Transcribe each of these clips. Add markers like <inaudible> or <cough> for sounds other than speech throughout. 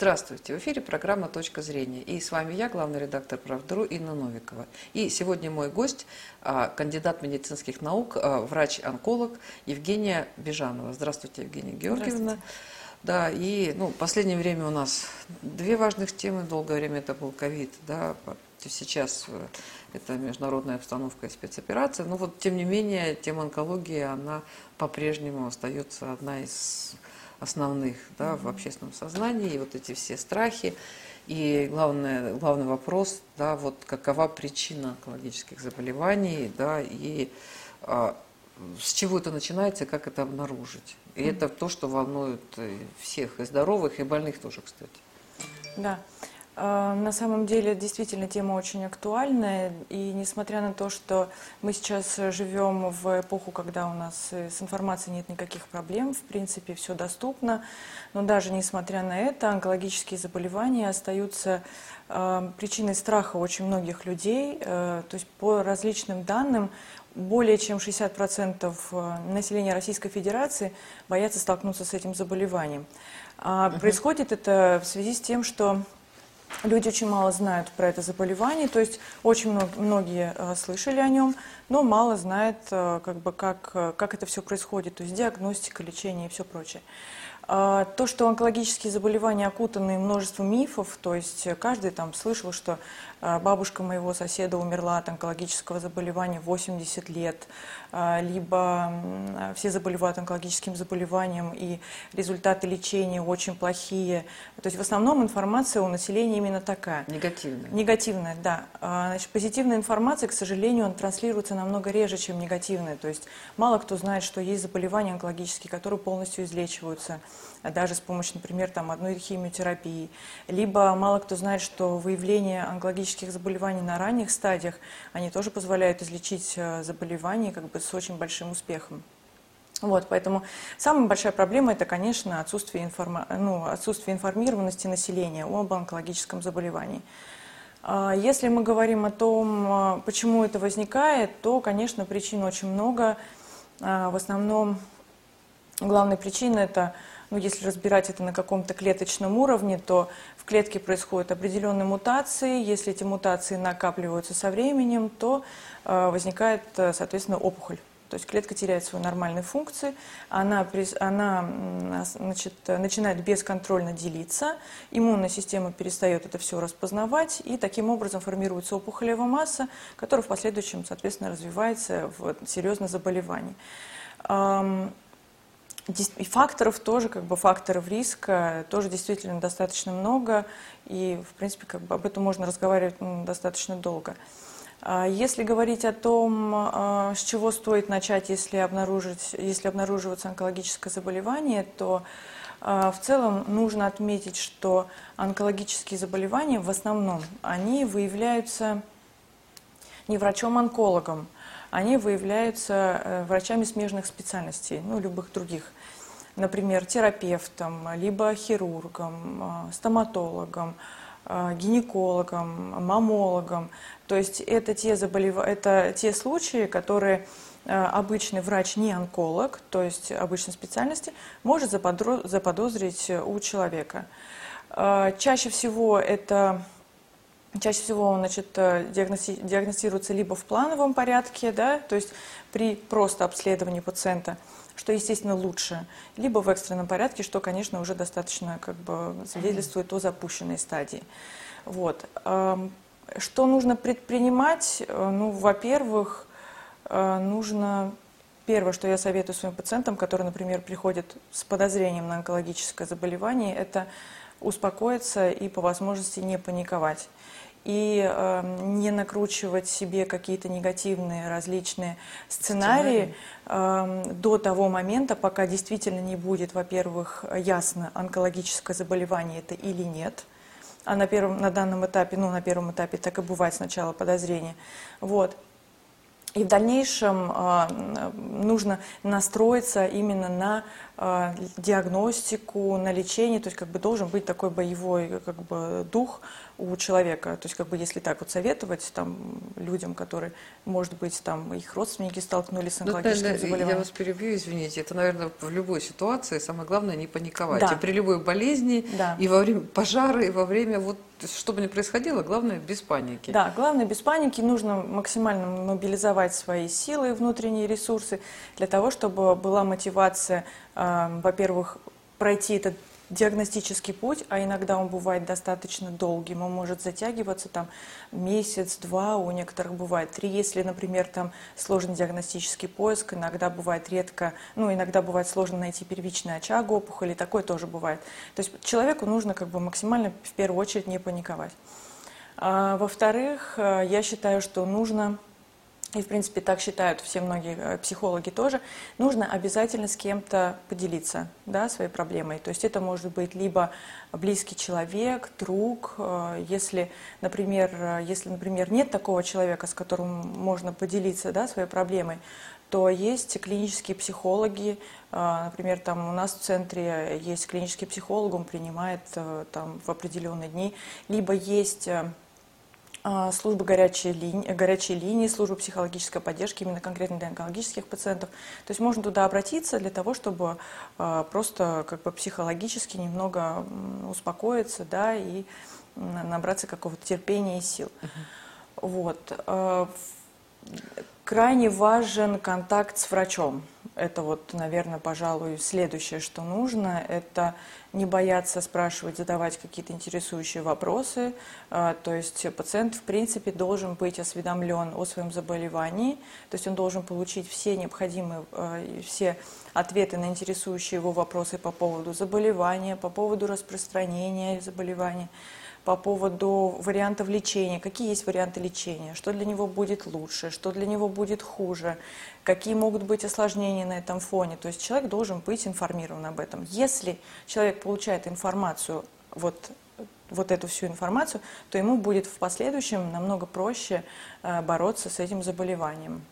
Здравствуйте! В эфире программа «Точка зрения». И с вами я, главный редактор «Правдру» Инна Новикова. И сегодня мой гость, а, кандидат медицинских наук, а, врач-онколог Евгения Бежанова. Здравствуйте, Евгения Георгиевна. Да, и ну, в последнее время у нас две важных темы. Долгое время это был ковид, да, сейчас э, это международная обстановка и спецоперация. Но вот, тем не менее, тема онкологии, она по-прежнему остается одна из основных да, в общественном сознании, и вот эти все страхи. И главное, главный вопрос, да, вот какова причина онкологических заболеваний, да, и а, с чего это начинается, как это обнаружить. И mm-hmm. это то, что волнует всех, и здоровых, и больных тоже, кстати. Да. А, на самом деле, действительно, тема очень актуальная, и несмотря на то, что мы сейчас живем в эпоху, когда у нас с информацией нет никаких проблем, в принципе, все доступно, но даже несмотря на это, онкологические заболевания остаются а, причиной страха очень многих людей, а, то есть по различным данным, более чем 60% населения Российской Федерации боятся столкнуться с этим заболеванием. Происходит это в связи с тем, что Люди очень мало знают про это заболевание, то есть очень много, многие э, слышали о нем, но мало знают, э, как, бы, как, э, как это все происходит, то есть диагностика, лечение и все прочее. А, то, что онкологические заболевания окутаны множеством мифов, то есть каждый там слышал, что бабушка моего соседа умерла от онкологического заболевания в 80 лет, а, либо все заболевают онкологическим заболеванием, и результаты лечения очень плохие. То есть в основном информация у населения именно такая. Негативная. Негативная, да. Значит, позитивная информация, к сожалению, он транслируется намного реже, чем негативная. То есть мало кто знает, что есть заболевания онкологические, которые полностью излечиваются даже с помощью, например, там, одной химиотерапии. Либо мало кто знает, что выявление онкологических заболеваний на ранних стадиях, они тоже позволяют излечить э, заболевания как бы с очень большим успехом. Вот, поэтому самая большая проблема это, конечно, отсутствие, информа... ну, отсутствие информированности населения об онкологическом заболевании. А если мы говорим о том, э, почему это возникает, то, конечно, причин очень много. А, в основном главная причина это ну, если разбирать это на каком-то клеточном уровне, то клетке происходят определенные мутации. Если эти мутации накапливаются со временем, то э, возникает, э, соответственно, опухоль. То есть клетка теряет свои нормальные функции, она, она значит, начинает бесконтрольно делиться, иммунная система перестает это все распознавать, и таким образом формируется опухолевая масса, которая в последующем, соответственно, развивается в серьезное заболевание. И факторов тоже, как бы факторов риска тоже действительно достаточно много, и, в принципе, как бы об этом можно разговаривать достаточно долго. А если говорить о том, а, с чего стоит начать, если, обнаружить, если обнаруживается онкологическое заболевание, то а, в целом нужно отметить, что онкологические заболевания в основном, они выявляются не врачом-онкологом, они выявляются э, врачами смежных специальностей, ну, любых других. Например, терапевтом, либо хирургом, э, стоматологом, э, гинекологом, мамологом. То есть это те, заболев... это те случаи, которые обычный врач не онколог, то есть обычной специальности, может заподозрить у человека. Чаще всего это Чаще всего он значит, э, диагностируется либо в плановом порядке, да, то есть при просто обследовании пациента, что, естественно, лучше, либо в экстренном порядке, что, конечно, уже достаточно как бы, свидетельствует о запущенной стадии. Вот. Что нужно предпринимать? Э, ну, во-первых, э, нужно Первое, что я советую своим пациентам, которые, например, приходят с подозрением на онкологическое заболевание, это успокоиться и по возможности не паниковать и э, не накручивать себе какие-то негативные различные сценарии. Э, до того момента, пока действительно не будет, во-первых, ясно, онкологическое заболевание это или нет. А на, первом, на данном этапе, ну, на первом этапе так и бывает сначала подозрение. Вот. И в дальнейшем э, нужно настроиться именно на диагностику, на лечение, то есть как бы должен быть такой боевой как бы дух у человека, то есть как бы если так вот советовать там людям, которые, может быть, там их родственники столкнулись с онкологическим ну, заболеванием. Я вас перебью, извините, это, наверное, в любой ситуации самое главное не паниковать. Да. И при любой болезни, Да. и во время пожара, и во время вот что бы ни происходило, главное без паники. Да, главное без паники, нужно максимально мобилизовать свои силы, внутренние ресурсы для того, чтобы была мотивация, во-первых, пройти этот диагностический путь, а иногда он бывает достаточно долгим, он может затягиваться там месяц, два, у некоторых бывает три, если, например, там сложный диагностический поиск, иногда бывает редко, ну, иногда бывает сложно найти первичный очаг опухоли, такое тоже бывает. То есть человеку нужно как бы максимально в первую очередь не паниковать. А, во-вторых, э, я считаю, что нужно и, в принципе, так считают все многие э, психологи тоже, нужно обязательно с кем-то поделиться да, своей проблемой. То есть это может быть либо близкий человек, друг, э, если, например, э, если, например, нет такого человека, с которым можно поделиться да, своей проблемой, то есть клинические психологи, например, там у нас в центре есть клинический психолог, он принимает там в определенные дни, либо есть службы горячей линии, горячей линии, службы психологической поддержки именно конкретно для онкологических пациентов. То есть можно туда обратиться для того, чтобы а, просто как бы психологически немного успокоиться, да, и набраться какого-то терпения и сил. Вот. А, крайне важен контакт с врачом. Это вот, наверное, пожалуй, следующее, что нужно. Это не бояться спрашивать, задавать какие-то интересующие вопросы. А, то есть пациент, в принципе, должен быть осведомлен о своем заболевании, то есть он должен получить все необходимые, а, все ответы на интересующие его вопросы по поводу заболевания, по поводу распространения заболевания, по поводу вариантов лечения, какие есть варианты лечения, что для него будет лучше, что для него будет хуже, какие могут быть осложнения на этом фоне. То есть человек должен быть информирован об этом. Если человек получает информацию, вот, вот эту всю информацию, то ему будет в последующем намного проще э, бороться с этим заболеванием.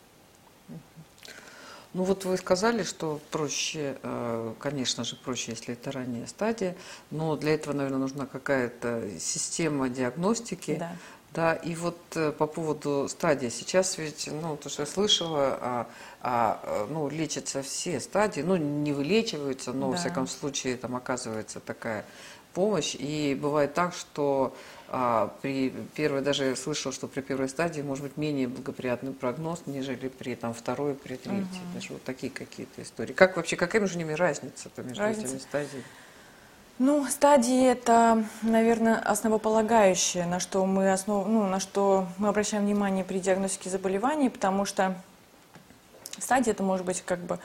Ну вот вы сказали, что проще, э, конечно же, проще, если это ранняя стадия, но для этого, наверное, нужна какая-то система диагностики. Да. Да, и вот э, по поводу стадии, сейчас ведь, ну, то, что я слышала, а, а, ну, лечатся все стадии, ну, не вылечиваются, но, да. во всяком случае, там оказывается такая помощь, и бывает так, что а, при первой, даже я слышала, что при первой стадии может быть менее благоприятный прогноз, нежели при там, второй, при третьей. Угу. Даже вот такие какие-то истории. Как вообще, какая между ними разница-то между разница? этими стадиями? Ну, стадии это, наверное, основополагающее, на что мы основ... ну, на что мы обращаем внимание при диагностике заболеваний, потому что стадия это может быть как бы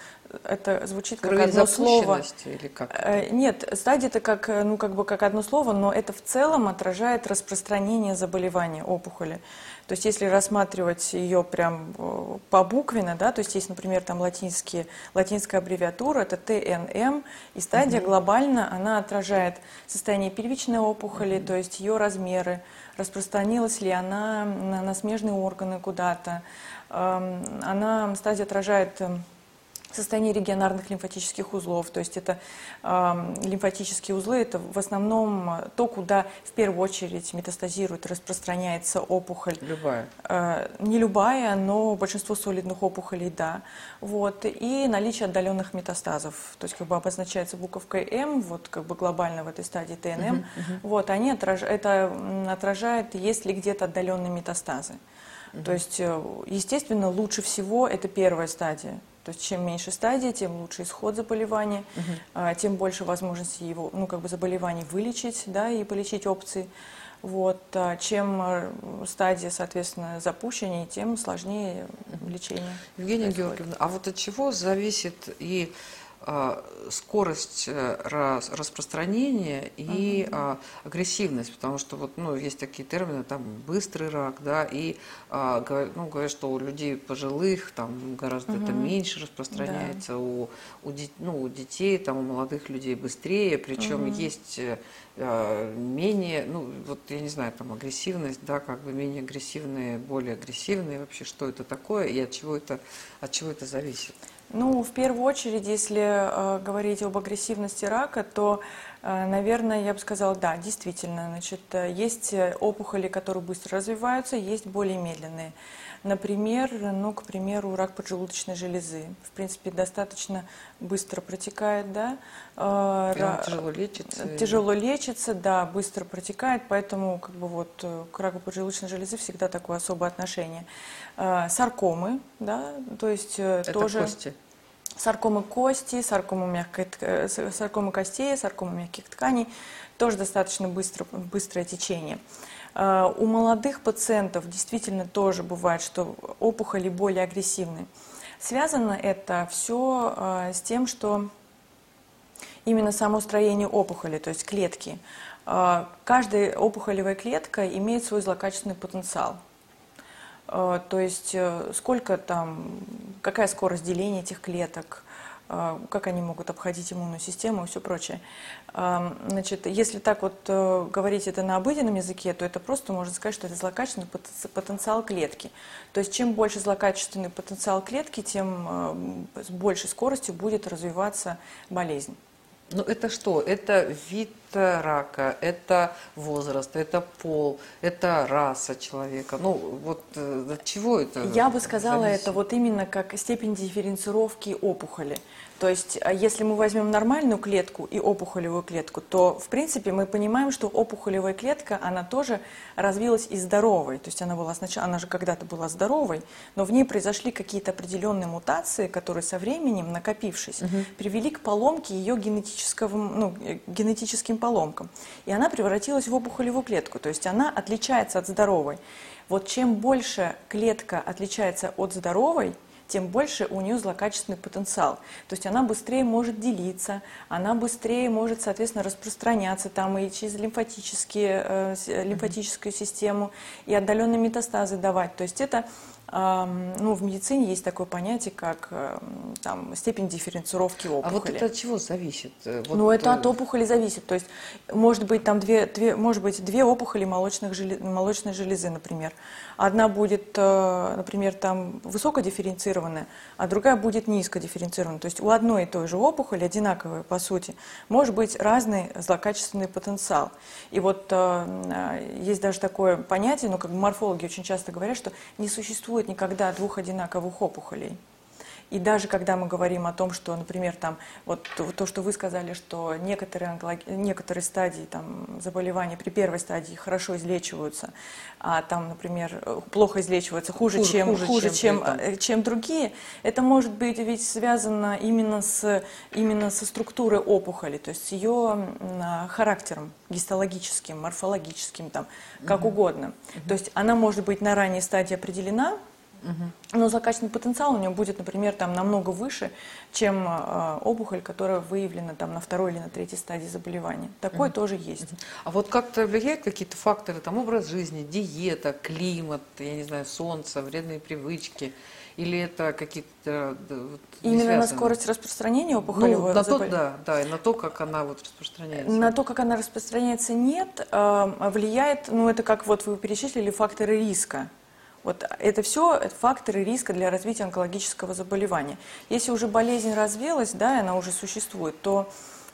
это звучит как Уровень одно слово. Или как? Э, нет, стадия это как, э, ну, как бы как одно слово, но это в целом отражает распространение заболевания опухоли. То есть если рассматривать ее прям э, по буквенно, да, то есть есть, например, там латинские, латинская аббревиатура, это ТНМ, и стадия угу. глобально, она отражает состояние первичной опухоли, угу. то есть ее размеры, распространилась ли она на, на смежные органы куда-то. Эм, она, стадия отражает эм, состояние регионарных лимфатических узлов. То есть это э, лимфатические узлы, это в основном то, куда в первую очередь метастазирует, распространяется опухоль. Любая? Э, не любая, но большинство солидных опухолей, да. Вот. И наличие отдаленных метастазов. То есть как бы обозначается буковкой М, вот как бы глобально в этой стадии ТНМ. Uh-huh, uh-huh. Вот, они отраж... это отражает, есть ли где-то отдаленные метастазы. То есть, э, естественно, лучше всего это первая стадия. То есть чем меньше стадии, тем лучше исход заболевания, угу. тем больше возможности его, ну, как бы заболеваний вылечить, да, и полечить опции. Вот. А чем э, стадия, соответственно, запущеннее, тем сложнее лечение. Евгения происходит. Георгиевна, а вот от чего зависит и а, скорость э, распространения и uh агрессивность, потому что вот, ну, есть такие термины, там, быстрый рак, да, и а, ну, говорят, что у людей пожилых там гораздо uh это меньше распространяется, да. у, у, ну, у детей, там, у молодых людей быстрее, причем uh есть э, менее, ну, вот я не знаю, там, агрессивность, да, как бы менее агрессивные, более агрессивные, вообще, что это такое и от чего это, от чего это зависит? Ну, в первую очередь, если э, говорить об агрессивности рака, то, э, наверное, я бы сказала, да, действительно, значит, э, есть опухоли, которые быстро развиваются, есть более медленные. Например, ну, к примеру, рак поджелудочной железы. В принципе, достаточно быстро протекает, да. Э, тяжело лечится. Тяжело лечится, да, быстро протекает, поэтому как бы вот э, к раку поджелудочной железы всегда такое особое отношение. Э, саркомы, да, то есть Это тоже... кости. Саркомы кости, саркомы, мягкой, саркомы костей, саркомы мягких тканей, тоже достаточно быстро, быстрое течение. Э, у молодых пациентов действительно тоже бывает, что опухоли более агрессивны. Связано это все э, с тем, что именно само строение опухоли, то есть клетки. Э, каждая опухолевая клетка имеет свой злокачественный потенциал. То есть сколько там, какая скорость деления этих клеток, а, как они могут обходить иммунную систему и все прочее. А, значит, если так вот э, говорить это на обыденном языке, то это просто можно сказать, что это злокачественный потенциал клетки. То есть чем больше злокачественный потенциал клетки, тем э, с большей скоростью будет развиваться болезнь. Ну это что? Это вид рака, это возраст, это пол, это раса человека. Ну вот э, от чего это? Я бы сказала зависит? это вот именно как степень дифференцировки опухоли. То есть, а если мы возьмем нормальную клетку и опухолевую клетку, то, в принципе, мы понимаем, что опухолевая клетка, она тоже развилась и здоровой. То есть она была сначала, она же когда-то была здоровой, но в ней произошли какие-то определенные мутации, которые со временем, накопившись, угу. привели к поломке ее генетического, ну, э, генетическим поломкам. И она превратилась в опухолевую клетку. То есть она отличается от здоровой. Вот чем больше клетка отличается от здоровой, тем больше у нее злокачественный потенциал. То есть она быстрее может делиться, она быстрее может, соответственно, распространяться там и через лимфатические, э, лимфатическую систему, и отдаленные метастазы давать. То есть это ну, в медицине есть такое понятие, как эм, там, степень дифференцировки опухоли. А вот это от чего зависит? Э, вот ну, это от опухоли зависит. То есть, может быть, там две, две, может быть, две опухоли молочных желез, молочной железы, например. Одна будет, э, например, там высокодифференцированная, а другая будет низкодифференцированная. То есть у одной и той же опухоли, одинаковой по сути, может быть разный злокачественный потенциал. И вот э, есть даже такое понятие, ну, как морфологи очень часто говорят, что не существует существует никогда двух одинаковых опухолей. И даже когда мы говорим о том, что, например, там, вот то, что вы сказали, что некоторые, онколог... некоторые стадии там, заболевания при первой стадии хорошо излечиваются, а там, например, плохо излечиваются, хуже, хуже чем, хуже, хуже, чем, чем, э, чем другие, это может быть ведь связано именно, с, именно со структурой опухоли, то есть с ее характером гистологическим, морфологическим, там, как угу. угодно. Угу. То есть она может быть на ранней стадии определена, но злокачественный потенциал у него будет, например, там намного выше, чем э, опухоль, которая выявлена там на второй или на третьей стадии заболевания. Такое угу. тоже есть. А вот как-то влияют какие-то факторы, там образ жизни, диета, климат, я не знаю, солнце, вредные привычки? Или это какие-то... Вот, Именно на скорость распространения опухолевого ну, на то, да, да, и на то, как она вот распространяется. На то, как она распространяется, нет. Э, влияет, ну это как вот вы перечислили факторы риска. Вот это все факторы риска для развития онкологического заболевания. Если уже болезнь развилась, да, и она уже существует, то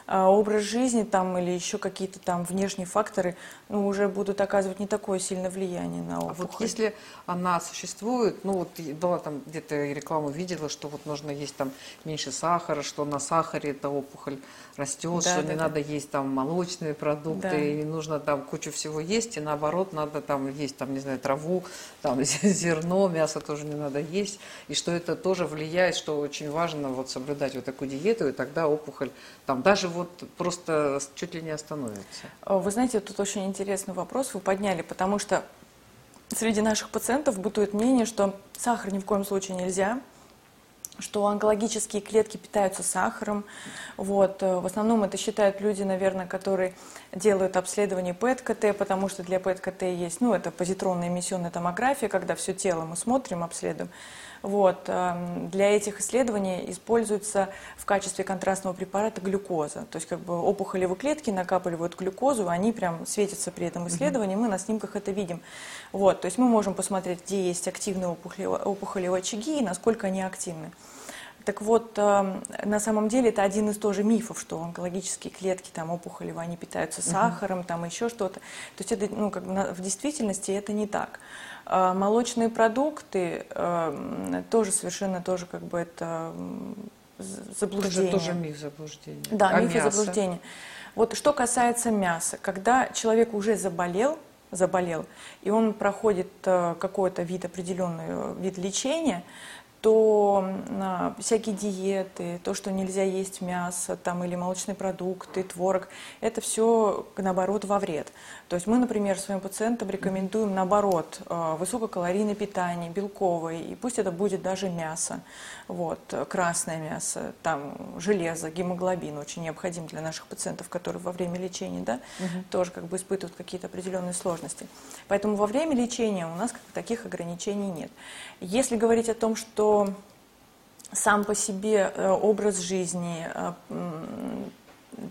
а, образ жизни там или еще какие-то там внешние факторы ну, уже будут оказывать не такое сильное влияние на опухоль. А вот если она существует, ну вот была там где-то рекламу видела, что вот нужно есть там меньше сахара, что на сахаре эта опухоль растет, да, что да, не да. надо есть там молочные продукты, да. и нужно там кучу всего есть, и наоборот надо там есть там, не знаю, траву, там <laughs> зерно, мясо тоже не надо есть, и что это тоже влияет, что очень важно вот соблюдать вот такую диету, и тогда опухоль там даже вот просто чуть ли не остановится? Вы знаете, тут очень интересный вопрос вы подняли, потому что среди наших пациентов бытует мнение, что сахар ни в коем случае нельзя, что онкологические клетки питаются сахаром. Вот. В основном это считают люди, наверное, которые делают обследование ПЭТ-КТ, потому что для ПЭТ-КТ есть, ну, это позитронная эмиссионная томография, когда все тело мы смотрим, обследуем. Вот. Эм, для этих исследований используется в качестве контрастного препарата глюкоза. То есть как бы опухолевые клетки накапливают глюкозу, они прям светятся при этом исследовании, мы на снимках это видим. Вот. То есть мы можем посмотреть, где есть активные опухолевые очаги и насколько они активны. Так вот, э, на самом деле это один из тоже мифов, что онкологические клетки, там, опухолевые, они питаются сахаром, там, еще что-то. То есть это, ну, как бы в действительности это не так. А Молочные продукты э, тоже совершенно тоже как бы это Это заблуждение. же тоже миф заблуждения. Да, А миф и заблуждение. Вот что касается мяса, когда человек уже заболел, заболел, и он проходит э, какой-то вид, определенный э, вид лечения, то а, всякие диеты, то, что нельзя есть мясо там, или молочные продукты, творог, это все, наоборот, во вред. То есть мы, например, своим пациентам рекомендуем, наоборот, э, высококалорийное питание, белковое, и пусть это будет даже мясо, вот, красное мясо, там железо, гемоглобин очень необходим для наших пациентов, которые во время лечения, да, тоже как бы испытывают какие-то определенные сложности. Поэтому во время лечения у нас как таких ограничений нет. Если говорить о том, что сам по себе э, образ жизни, э,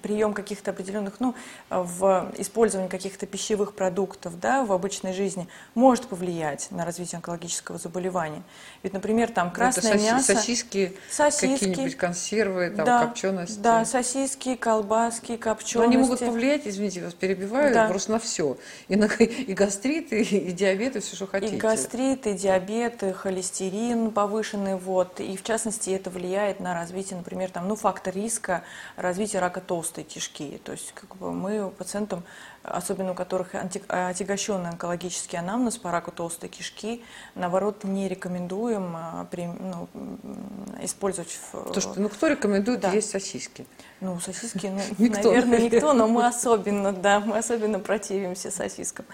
прием каких-то определенных, ну, в использовании каких-то пищевых продуктов, да, в обычной жизни может повлиять на развитие онкологического заболевания. Ведь, например, там Ну, красное соси- мясо, Сосиски, сосиски, какие-нибудь консервы, там, да, копчености. да, сосиски, колбаски, Но копчености. они могут повлиять, извините, вас перебиваю, Да. просто на все. И, на, и гастрит, и, <laughs> и диабет, и все, что хотите. И гастрит, и диабет, и холестерин повышенный, вот, и в частности это влияет на развитие, например, там, ну, фактор риска развития рака толстой кишки. То есть как бы мы пациентам, особенно у которых отягощенный онкологический анамнез по раку толстой кишки, наоборот, не рекомендуем а, при- ну, использовать То, что, ну, кто рекомендует Да. есть сосиски? Ну, сосиски, ну, <laughs> Никто, наверное, никто, но мы особенно, да, мы особенно противимся сосискам.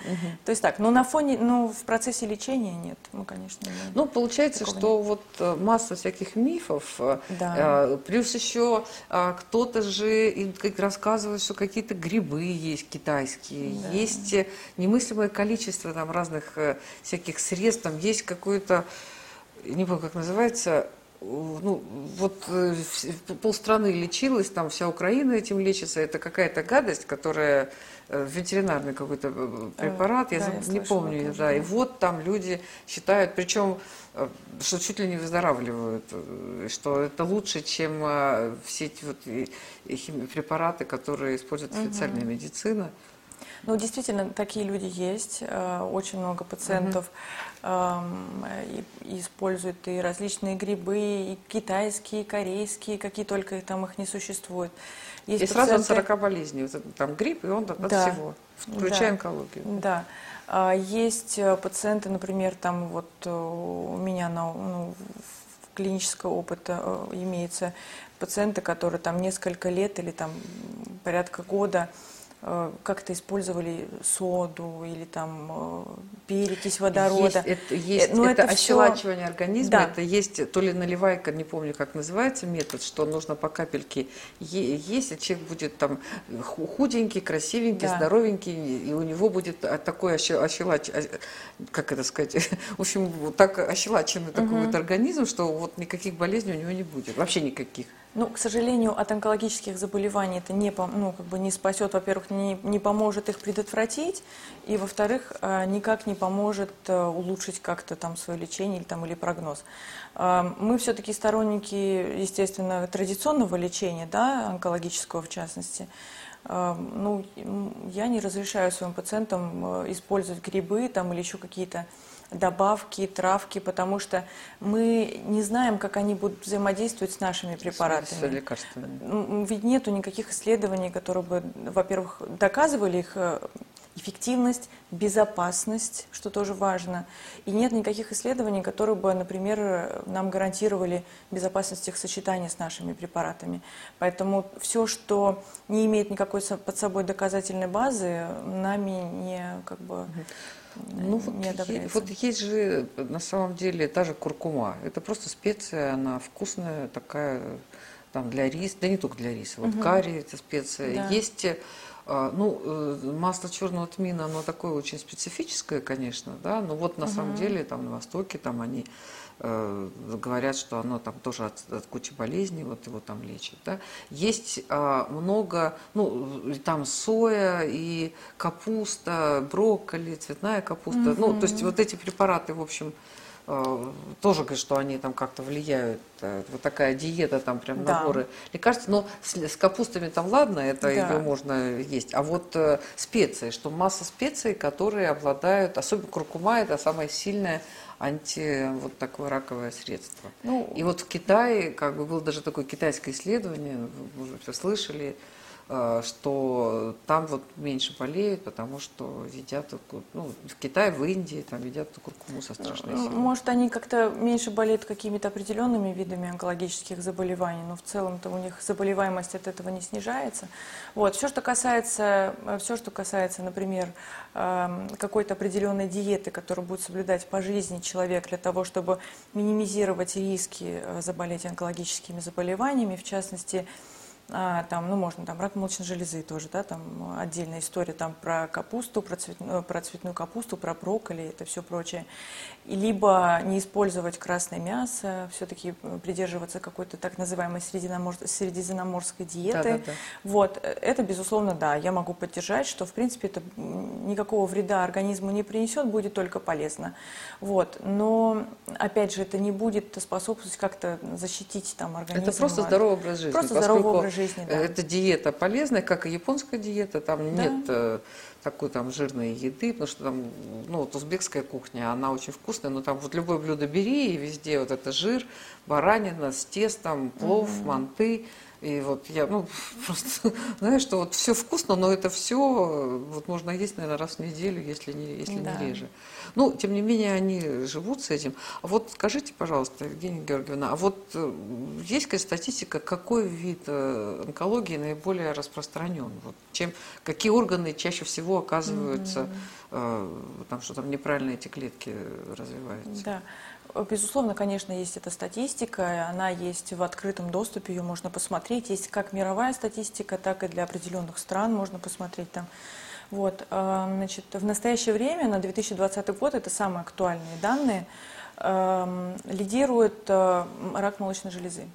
То есть так, но на фоне, ну, в процессе лечения нет, мы, конечно, не. Ну, получается, что вот э, масса всяких мифов, э, Да. э, плюс еще а, кто-то же и рассказывает, что какие-то грибы есть китайские, Да. есть немыслимое количество там разных всяких средств, там есть какое-то, не помню, как называется, ну, вот э, полстраны лечилась, там вся Украина этим лечится, это какая-то гадость, которая э, ветеринарный какой-то э, препарат, я, да, заб- я не слышала помню, тоже, да, и вот там люди считают, причем, что чуть ли не выздоравливают, что это лучше, чем все эти вот препараты, которые использует официальная медицина. Ну, действительно, такие люди есть. э, Очень много пациентов и- и используют и различные грибы, и китайские, и корейские, какие только там их не существует. Есть и сразу от пациенты- 40 болезней. Там грипп, и он от Да. всего, включая Да. онкологию. Да. А, Есть э, пациенты, например, там вот э, у меня на, ну, в клинического опыта э, имеется пациенты, которые там несколько лет или там порядка года э, как-то использовали соду или там э, перекись водорода. Есть, это, есть, ну, это, это ощелачивание организма, Да. это есть то ли наливайка, не помню, как называется метод, что нужно по капельке есть, и человек будет там ху- худенький, красивенький, Да. здоровенький, и у него будет а, такой още- ощелач, а, как это сказать, <laughs> в общем, так ощелаченный такой вот организм, что вот никаких болезней у него не будет, вообще никаких. Ну, к сожалению, от онкологических заболеваний это не, ну, как бы не спасет, во-первых, не, не поможет их предотвратить, и, во-вторых, э, никак не поможет э, улучшить как-то там свое лечение или, там, или прогноз. Э, Мы все-таки сторонники, естественно, традиционного лечения, да, онкологического в частности. Ну, я не разрешаю своим пациентам использовать грибы там, или еще какие-то добавки, травки, потому что мы не знаем, как они будут взаимодействовать с нашими С препаратами. лекарствами. Ведь нету никаких исследований, которые бы, во-первых, доказывали их э, эффективность, безопасность, что тоже важно. И нет никаких исследований, которые бы, например, нам гарантировали безопасность их сочетания с нашими препаратами. Поэтому все, что не имеет никакой под собой доказательной базы, нами не как бы Ну, вот, не одобряется. вот есть же на самом деле та же куркума. Это просто специя, она вкусная такая, там для риса, да не только для риса. Вот Мгм. карри это специя. Да. Есть, э, ну, э, масло черного тмина, оно такое очень специфическое, конечно, да, но вот на самом Мгм. деле там на Востоке там они э, говорят, что оно там тоже от, от кучи болезней, вот его там лечат. Да. Есть а, много, ну, там соя и капуста, брокколи, цветная капуста. Ну, то есть вот эти препараты, в общем, э, тоже говорят, что они там как-то влияют. Э, вот такая диета, там прям Да. наборы лекарств. Но с, с капустами там ладно, это Да. его можно есть. А вот э, специи, что масса специй, которые обладают, особенно куркума, это самое сильное анти вот такое раковое средство. Ну, И вот в Китае, как бы было даже такое китайское исследование, вы, может, все слышали, что там вот меньше болеют, потому что едят, ну, в Китае, в Индии, там едят куркуму со страшной Ну, силой. Может, они как-то меньше болеют какими-то определенными видами онкологических заболеваний, но в целом-то у них заболеваемость от этого не снижается. Вот. Все, что касается, все, что касается, например, эм, какой-то определенной диеты, которую будет соблюдать по жизни человек для того, чтобы минимизировать риски э, заболеть онкологическими заболеваниями, в частности, а, там, ну, можно там рак молочной железы тоже, да, там э, отдельная история там про капусту, про, цветную, про цветную капусту, про брокколи, это все прочее. И либо не использовать красное мясо, все-таки придерживаться какой-то так называемой средиземномор- средиземноморской диеты. Да-да-да. Вот, э, это, безусловно, да, я могу поддержать, что, в принципе, это никакого вреда организму не принесет, будет только полезно. Вот, но, опять же, это не будет способствовать как-то защитить там организм. Это просто здоровый образ жизни. Просто здоровый образ жизни, да. Эта диета полезная, как и японская диета, там Да. нет э, такой там жирной еды, потому что там, ну, вот узбекская кухня, она очень вкусная, но там вот любое блюдо бери, и везде вот это жир, баранина с тестом, плов, манты. И вот я, ну, <laughs> просто, знаешь, что вот все вкусно, но это все вот можно есть, наверное, раз в неделю, если не, если Да. не реже. Ну, тем не менее, они живут с этим. А вот скажите, пожалуйста, Евгения Георгиевна, а вот э, есть какая статистика, какой вид э, онкологии наиболее распространен? Вот чем, какие органы чаще всего оказываются, э, там, что там неправильно эти клетки развиваются? Да. Безусловно, конечно, есть эта статистика, она есть в открытом доступе, ее можно посмотреть. Есть как мировая статистика, так и для определенных стран можно посмотреть там. Вот, э, значит, в настоящее время, на 2020 год, это самые актуальные данные, э, лидирует э, рак молочной железы.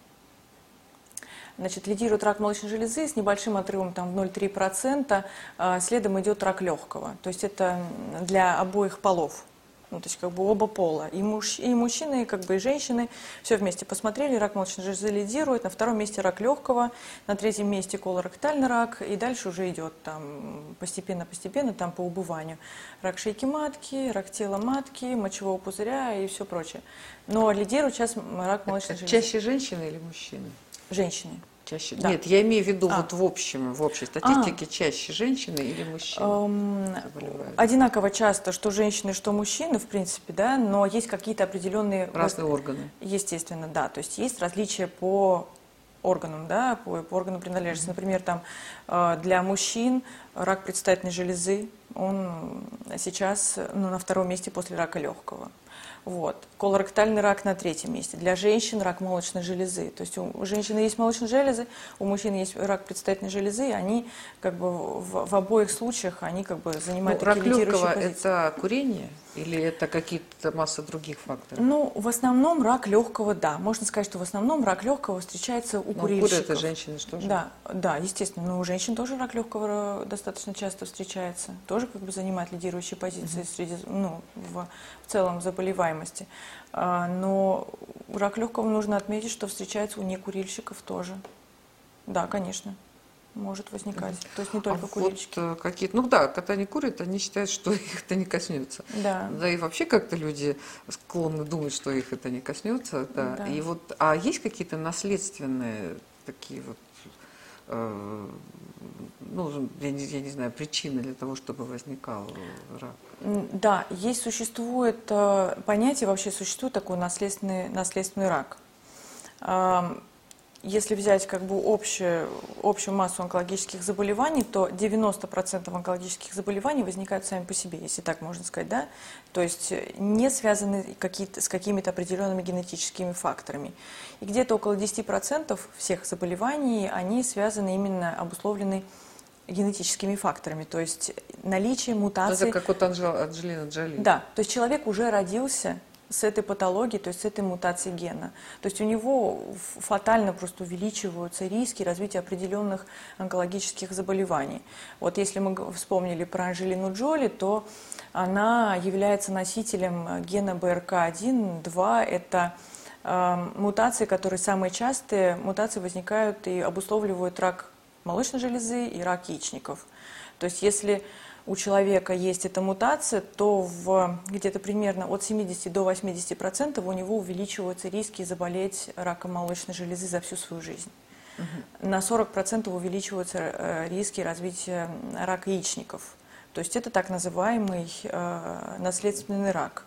Значит, лидирует рак молочной железы с небольшим отрывом там, в 0,3%, а следом идет рак легкого. То есть это для обоих полов. Ну, то есть как бы оба пола. И, муж, и мужчины, как бы и женщины. Все вместе посмотрели. Рак молочной железы лидирует. На втором месте рак легкого. На третьем месте колоректальный рак. И дальше уже идет там постепенно-постепенно там по убыванию. Рак шейки матки, рак тела матки, мочевого пузыря и все прочее. Но лидирует сейчас рак молочной Это железы. чаще женщины или мужчины? Женщины. Чаще. Да. Нет, я имею в виду А. вот в общем, в общей статистике чаще женщины или мужчины Эм, заболевают? одинаково часто, что женщины, что мужчины, в принципе, да, но есть какие-то определенные... Разные органы. Естественно, да. То есть есть различия по органам, да, по, по органам принадлежности. Например, там э, для мужчин рак предстательной железы, он сейчас ну, на втором месте после рака легкого. Вот. Колоректальный рак на третьем месте. Для женщин рак молочной железы. То есть у женщины есть молочные железы, у мужчин есть рак предстательной железы, и они как бы в, в обоих случаях они как бы Ну, занимают рак такие лидирующие легкого это курение или это какие-то масса других факторов? Ну, в основном рак легкого, да. Можно сказать, что в основном рак легкого встречается у Ну, курильщиков. курят это женщины что же? Да, да, естественно. Но у женщин тоже рак легкого достаточно часто встречается. Тоже как бы занимает лидирующие позиции среди, ну, в, в целом заболеваемости. А, но рак легкого нужно отметить, что встречается у некурильщиков тоже. Да, конечно, может возникать. То есть не только а вот курильщики. э, какие-то, ну да, когда они курят, они считают, что <laughs> их это не коснется. Да. Да и вообще как-то люди склонны думать, что их это не коснется. Да. Да. И вот, а есть какие-то наследственные такие вот, э, ну, я не, я не знаю, причины для того, чтобы возникал рак? Да, есть, существует э, понятие, вообще существует такой наследственный, наследственный рак. Если взять как бы общую, общую массу онкологических заболеваний, то 90% онкологических заболеваний возникают сами по себе, если так можно сказать, да? То есть э, не связаны какие-то, с какими-то определенными генетическими факторами. И где-то около 10% всех заболеваний, они связаны именно, обусловлены генетическими факторами, то есть наличие Ну, мутаций. Это как вот Анжела, Анджелина Джоли. Да, то есть человек уже родился с этой патологией, то есть с этой мутацией гена. То есть у него фатально просто увеличиваются риски развития определенных онкологических заболеваний. Вот если мы вспомнили про Анжелину Джоли, то она является носителем гена БРК1, 2, это э, мутации, которые самые частые, мутации возникают и обусловливают рак молочной железы и рак яичников. То есть если у человека есть эта мутация, то в где-то примерно от 70 до 80 процентов у него увеличиваются риски заболеть раком молочной железы за всю свою жизнь. Угу. На 40 процентов увеличиваются э, риски развития рака яичников. То есть это так называемый э, наследственный рак.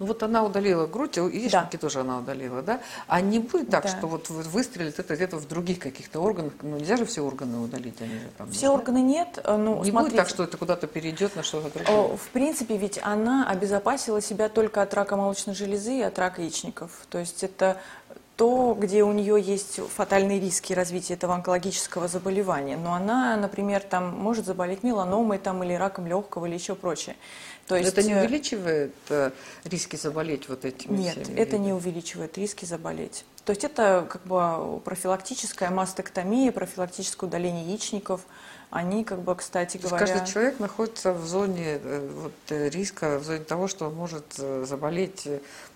Ну вот она удалила грудь, яичники да. тоже она удалила, да? А не будет так, да. что вот выстрелит это где-то в других каких-то органах? Ну нельзя же все органы удалить, они же там. Все органы нет, э, ну Не смотрите. будет так, что это куда-то перейдет на что-то другое? В принципе, ведь она обезопасила себя только от рака молочной железы и от рака яичников. То есть это то, где у нее есть фатальные риски развития этого онкологического заболевания. Но она, например, там может заболеть меланомой там, или раком легкого или еще прочее. То есть, это не э, увеличивает э, риски заболеть вот этими Нет, всеми это видами? не увеличивает риски заболеть. То есть это как бы профилактическая мастектомия, профилактическое удаление яичников – они, как бы, кстати говоря... Каждый человек находится в зоне э, вот, э, риска, в зоне того, что он может э, заболеть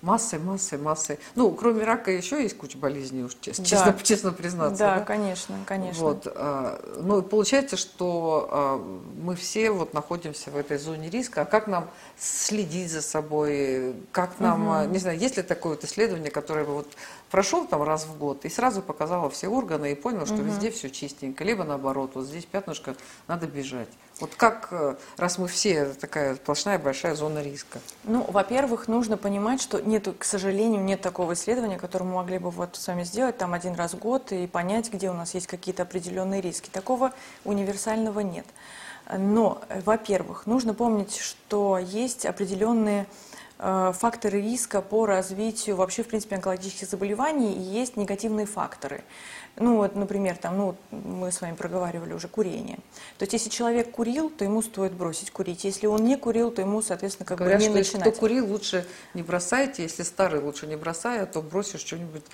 массой, массой, массой. Ну, кроме рака еще есть куча болезней, уж честно, да. честно, <laughs> честно признаться. Да, да, конечно, конечно. Вот, а, ну, получается, что а, мы все вот находимся в этой зоне риска. А как нам следить за собой? Как нам, угу. не знаю, есть ли такое вот исследование, которое бы вот прошел там раз в год и сразу показала все органы и понял, что угу. везде все чистенько. Либо наоборот, вот здесь пятнышко, надо бежать. Вот как, э, раз мы все такая сплошная большая зона риска? Ну, во-первых, нужно понимать, что нет, к сожалению, нет такого исследования, которое мы могли бы вот с вами сделать там один раз в год и понять, где у нас есть какие-то определенные риски. Такого универсального нет. Но, э, во-первых, нужно помнить, что есть определенные факторы риска по развитию вообще, в принципе, онкологических заболеваний, и есть негативные факторы. Ну, вот, например, там, ну, мы с вами проговаривали уже курение. То есть, если человек курил, то ему стоит бросить курить. Если он не курил, то ему, соответственно, как Говорят, бы не что начинать. Кто курил, лучше не бросайте. Если старый, лучше не бросай, а то бросишь что-нибудь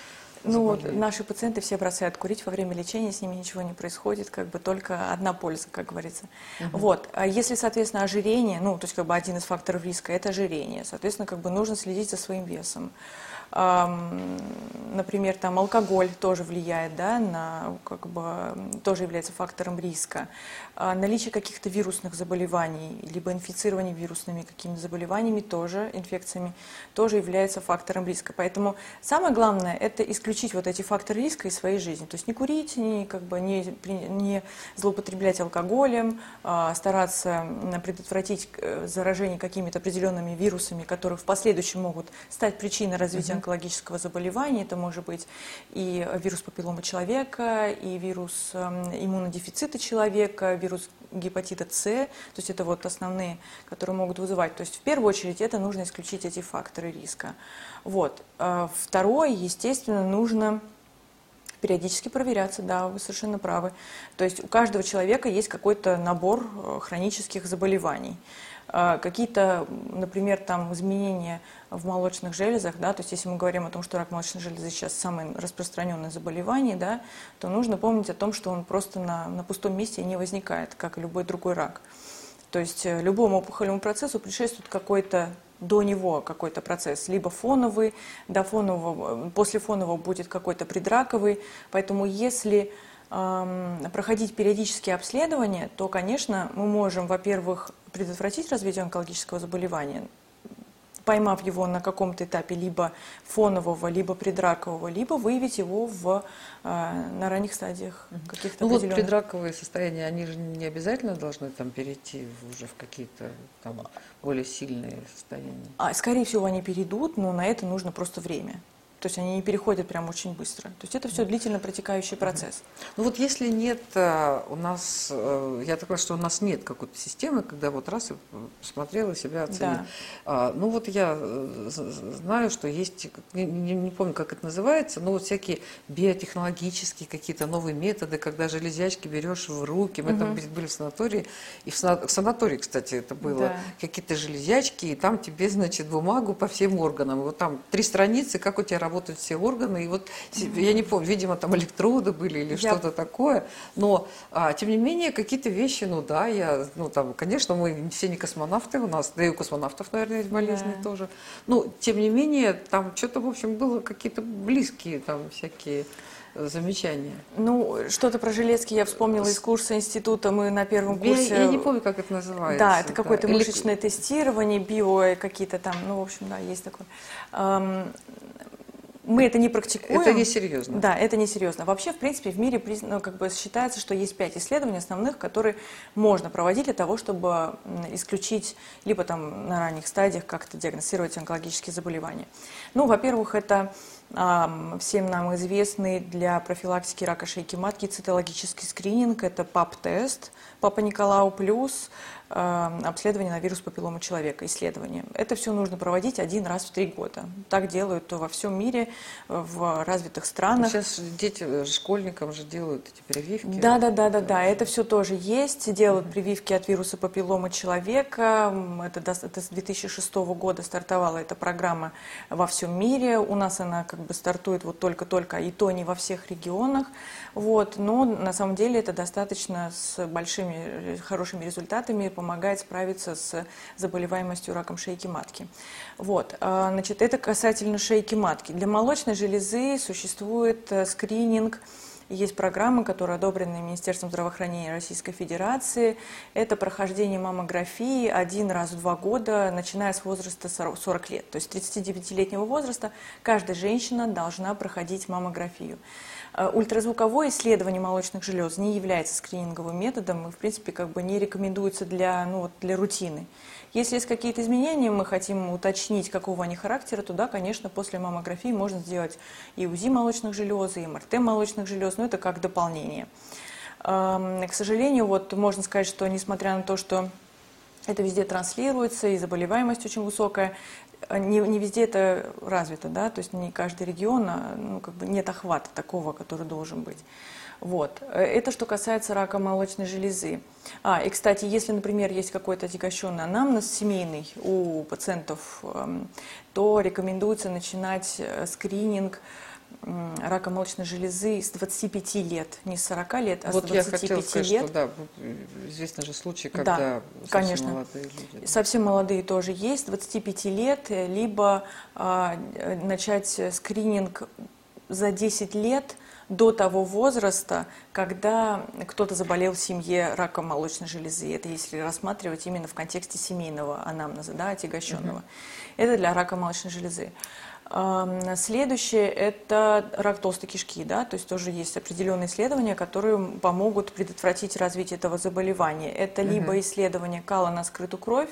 ну вот наши пациенты все бросают курить во время лечения, с ними ничего не происходит, как бы только одна польза, как говорится. Угу. Вот, а если, соответственно, ожирение, ну, то есть как бы один из факторов риска – это ожирение, соответственно, как бы нужно следить за своим весом например, там алкоголь тоже влияет, да, на, как бы, тоже является фактором риска. А наличие каких-то вирусных заболеваний, либо инфицирование вирусными какими-то заболеваниями, тоже, инфекциями, тоже является фактором риска. Поэтому самое главное – это исключить вот эти факторы риска из своей жизни. То есть не курить, не, как бы, не, не злоупотреблять алкоголем, а стараться предотвратить э, заражение какими-то определенными вирусами, которые в последующем могут стать причиной развития онкологического заболевания. Это может быть и вирус папиллома человека, и вирус эм, иммунодефицита человека, вирус гепатита С. То есть это вот основные, которые могут вызывать. То есть в первую очередь это нужно исключить эти факторы риска. Вот. Э, второе, естественно, нужно периодически проверяться, да, вы совершенно правы. То есть у каждого человека есть какой-то набор э, хронических заболеваний. Э, какие-то, например, там изменения в молочных железах, да, то есть если мы говорим о том, что рак молочной железы сейчас самое распространенное заболевание, да, то нужно помнить о том, что он просто на, на пустом месте не возникает, как и любой другой рак. То есть э, любому опухолевому процессу предшествует какой-то до него какой-то процесс, либо фоновый, до фонового, э, после фонового будет какой-то предраковый. Поэтому если проходить периодические обследования, то, конечно, мы можем, во-первых, предотвратить развитие онкологического заболевания, поймав его на каком-то этапе либо фонового, либо предракового, либо выявить его в, э, на ранних стадиях каких-то Ну вот предраковые состояния, они же не обязательно должны там перейти уже в какие-то там более сильные состояния? А, скорее всего, они перейдут, но на это нужно просто время. То есть они не переходят прям очень быстро. То есть это все длительно протекающий процесс. Ну вот если нет э, у нас, э, я так понимаю, что у нас нет какой-то системы, когда вот раз и посмотрела себя, оценила. Да. А, ну вот я э, знаю, что есть, не, помню, как это называется, но вот всякие биотехнологические какие-то новые методы, когда железячки берешь в руки. Мы там были в санатории, и в, сана- в санатории, кстати, это было, Да. какие-то железячки, и там тебе, значит, бумагу по всем органам. Вот там три страницы, как у тебя работают все органы. И вот, я не помню, видимо, там электроды были или Я- что-то такое. Но, а, тем не менее, какие-то вещи, ну да, я, ну там, конечно, мы все не космонавты у нас, да и у космонавтов, наверное, есть болезни Да. тоже. Ну, тем не менее, там что-то, в общем, было какие-то близкие там всякие э, замечания. Ну, что-то про железки я вспомнила из курса института. Мы на первом Я, курсе... я не помню, как это называется. Да, это какое-то Или- мышечное тестирование, био какие-то там, ну, в общем, да, есть такое. Ам, Мы это не практикуем. Это несерьезно. Да, это несерьезно. Вообще, в принципе, в мире призна- ну, как бы считается, что есть пять исследований основных, которые можно проводить для того, чтобы исключить либо там на ранних стадиях как-то диагностировать онкологические заболевания. Ну, во-первых, это всем нам известный для профилактики рака шейки матки цитологический скрининг, это ПАП-тест, Папа Николау плюс, обследование на вирус папиллома человека, исследование. Это все нужно проводить один раз в три года. Так делают во всем мире, в развитых странах. Сейчас дети, э, школьникам же делают эти прививки. Да, да, да, да, да, это все тоже есть. Делают прививки от вируса папиллома человека. Это, это с 2006 года стартовала эта программа во всем мире. У нас она как бы стартует вот только-только, и то не во всех регионах. Вот. Но на самом деле это достаточно с большими, э, хорошими результатами помогает справиться с заболеваемостью раком шейки матки. Вот. А, Значит, это касательно шейки матки. Для молочной железы существует э, скрининг есть программы, которые одобрены Министерством здравоохранения Российской Федерации. Это прохождение маммографии один раз в два года, начиная с возраста 40 40 лет. То есть с 39-летнего возраста каждая женщина должна проходить маммографию. Э, Ультразвуковое исследование молочных желез не является скрининговым методом и, в принципе, как бы не рекомендуется для, ну, вот для рутины. Если есть какие-то изменения, мы хотим уточнить, какого они характера, то да, конечно, после маммографии можно сделать и УЗИ молочных желез, и МРТ молочных желез, но это как дополнение. Эм, К сожалению, вот можно сказать, что несмотря на то, что это везде транслируется, и заболеваемость очень высокая, не, не везде это развито, да, то есть не каждый регион, а, ну, как бы нет охвата такого, который должен быть. Вот. Это что касается рака молочной железы. А, и, кстати, если, например, есть какой-то отягощенный анамнез семейный у пациентов, эм, то рекомендуется начинать э, скрининг рака молочной железы с 25 лет, не с 40 лет, а вот с я 25 хотела сказать, лет. что да, известны же случаи, Да, когда совсем конечно. молодые люди. Совсем молодые тоже есть, 25 лет, э, либо а, э, начать э, скрининг за 10 лет до того возраста, когда кто-то заболел в семье раком молочной железы. Это если рассматривать именно в контексте семейного анамнеза, да, отягощенного. Это для рака молочной железы. Следующее – это рак толстой кишки, да, то есть тоже есть определенные исследования, которые помогут предотвратить развитие этого заболевания. Это либо исследование кала на скрытую кровь,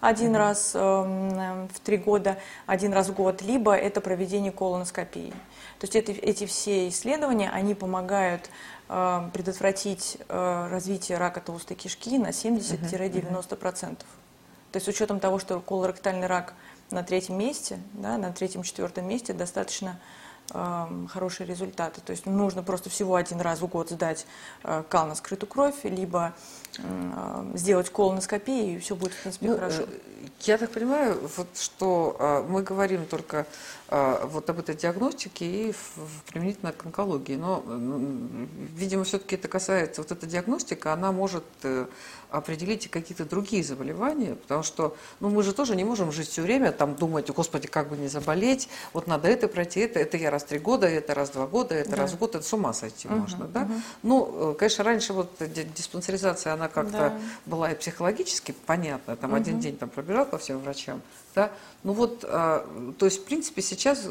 один раз эм, в три года, один раз в год, либо это проведение колоноскопии. То есть это- эти все исследования, они помогают э, предотвратить э, развитие рака толстой кишки на 70-90%. То есть с учетом того, что колоректальный рак на третьем месте, да, на третьем-четвертом месте достаточно хорошие результаты. То есть нужно просто всего один раз в год сдать э, кал на скрытую кровь, либо э, сделать колоноскопию, и все будет, в принципе, Ну, хорошо. э, Я так понимаю, вот что мы говорим только вот об этой диагностике и применительно к онкологии, но, видимо, все-таки это касается, вот эта диагностика, она может определить и какие-то другие заболевания, потому что, ну, мы же тоже не можем жить все время, там, думать, господи, как бы не заболеть, вот надо это пройти, это, это я раз в три года, это раз в два года, это Да. раз в год, это с ума сойти Мгм, можно, да? мгм. Ну, э, конечно, раньше вот ди- диспансеризация, она как-то Да. была и психологически понятна, там один Мгм. день там пробежал по всем врачам, да, ну вот, а, то есть, в принципе, сейчас,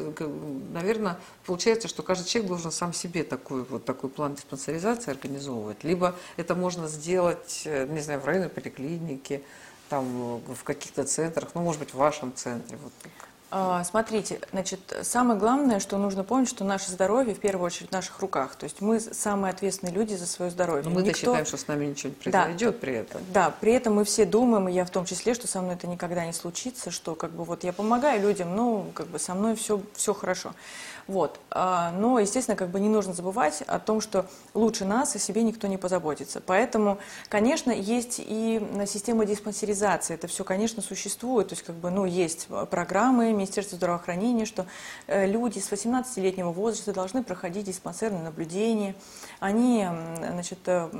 наверное, получается, что каждый человек должен сам себе такой вот такой план диспансеризации организовывать, либо это можно сделать, э, не знаю, в районной поликлинике, там, в каких-то центрах, ну, может быть, в вашем центре, вот так. А, смотрите, значит, самое главное, что нужно помнить, что наше здоровье в первую очередь в наших руках. То есть мы самые ответственные люди за свое здоровье. Но мы-то считаем, что с нами ничего не произойдет да, при этом. Да, при этом мы все думаем, и я в том числе, что со мной это никогда не случится, что как бы вот я помогаю людям, ну, как бы со мной все, все хорошо. Вот. А, но, естественно, как бы не нужно забывать о том, что лучше нас о себе никто не позаботится. Поэтому, конечно, есть и система диспансеризации. Это все, конечно, существует. То есть, как бы, ну, есть программы Министерства здравоохранения, что э, люди с 18-летнего возраста должны проходить диспансерное наблюдение. Они, значит, э,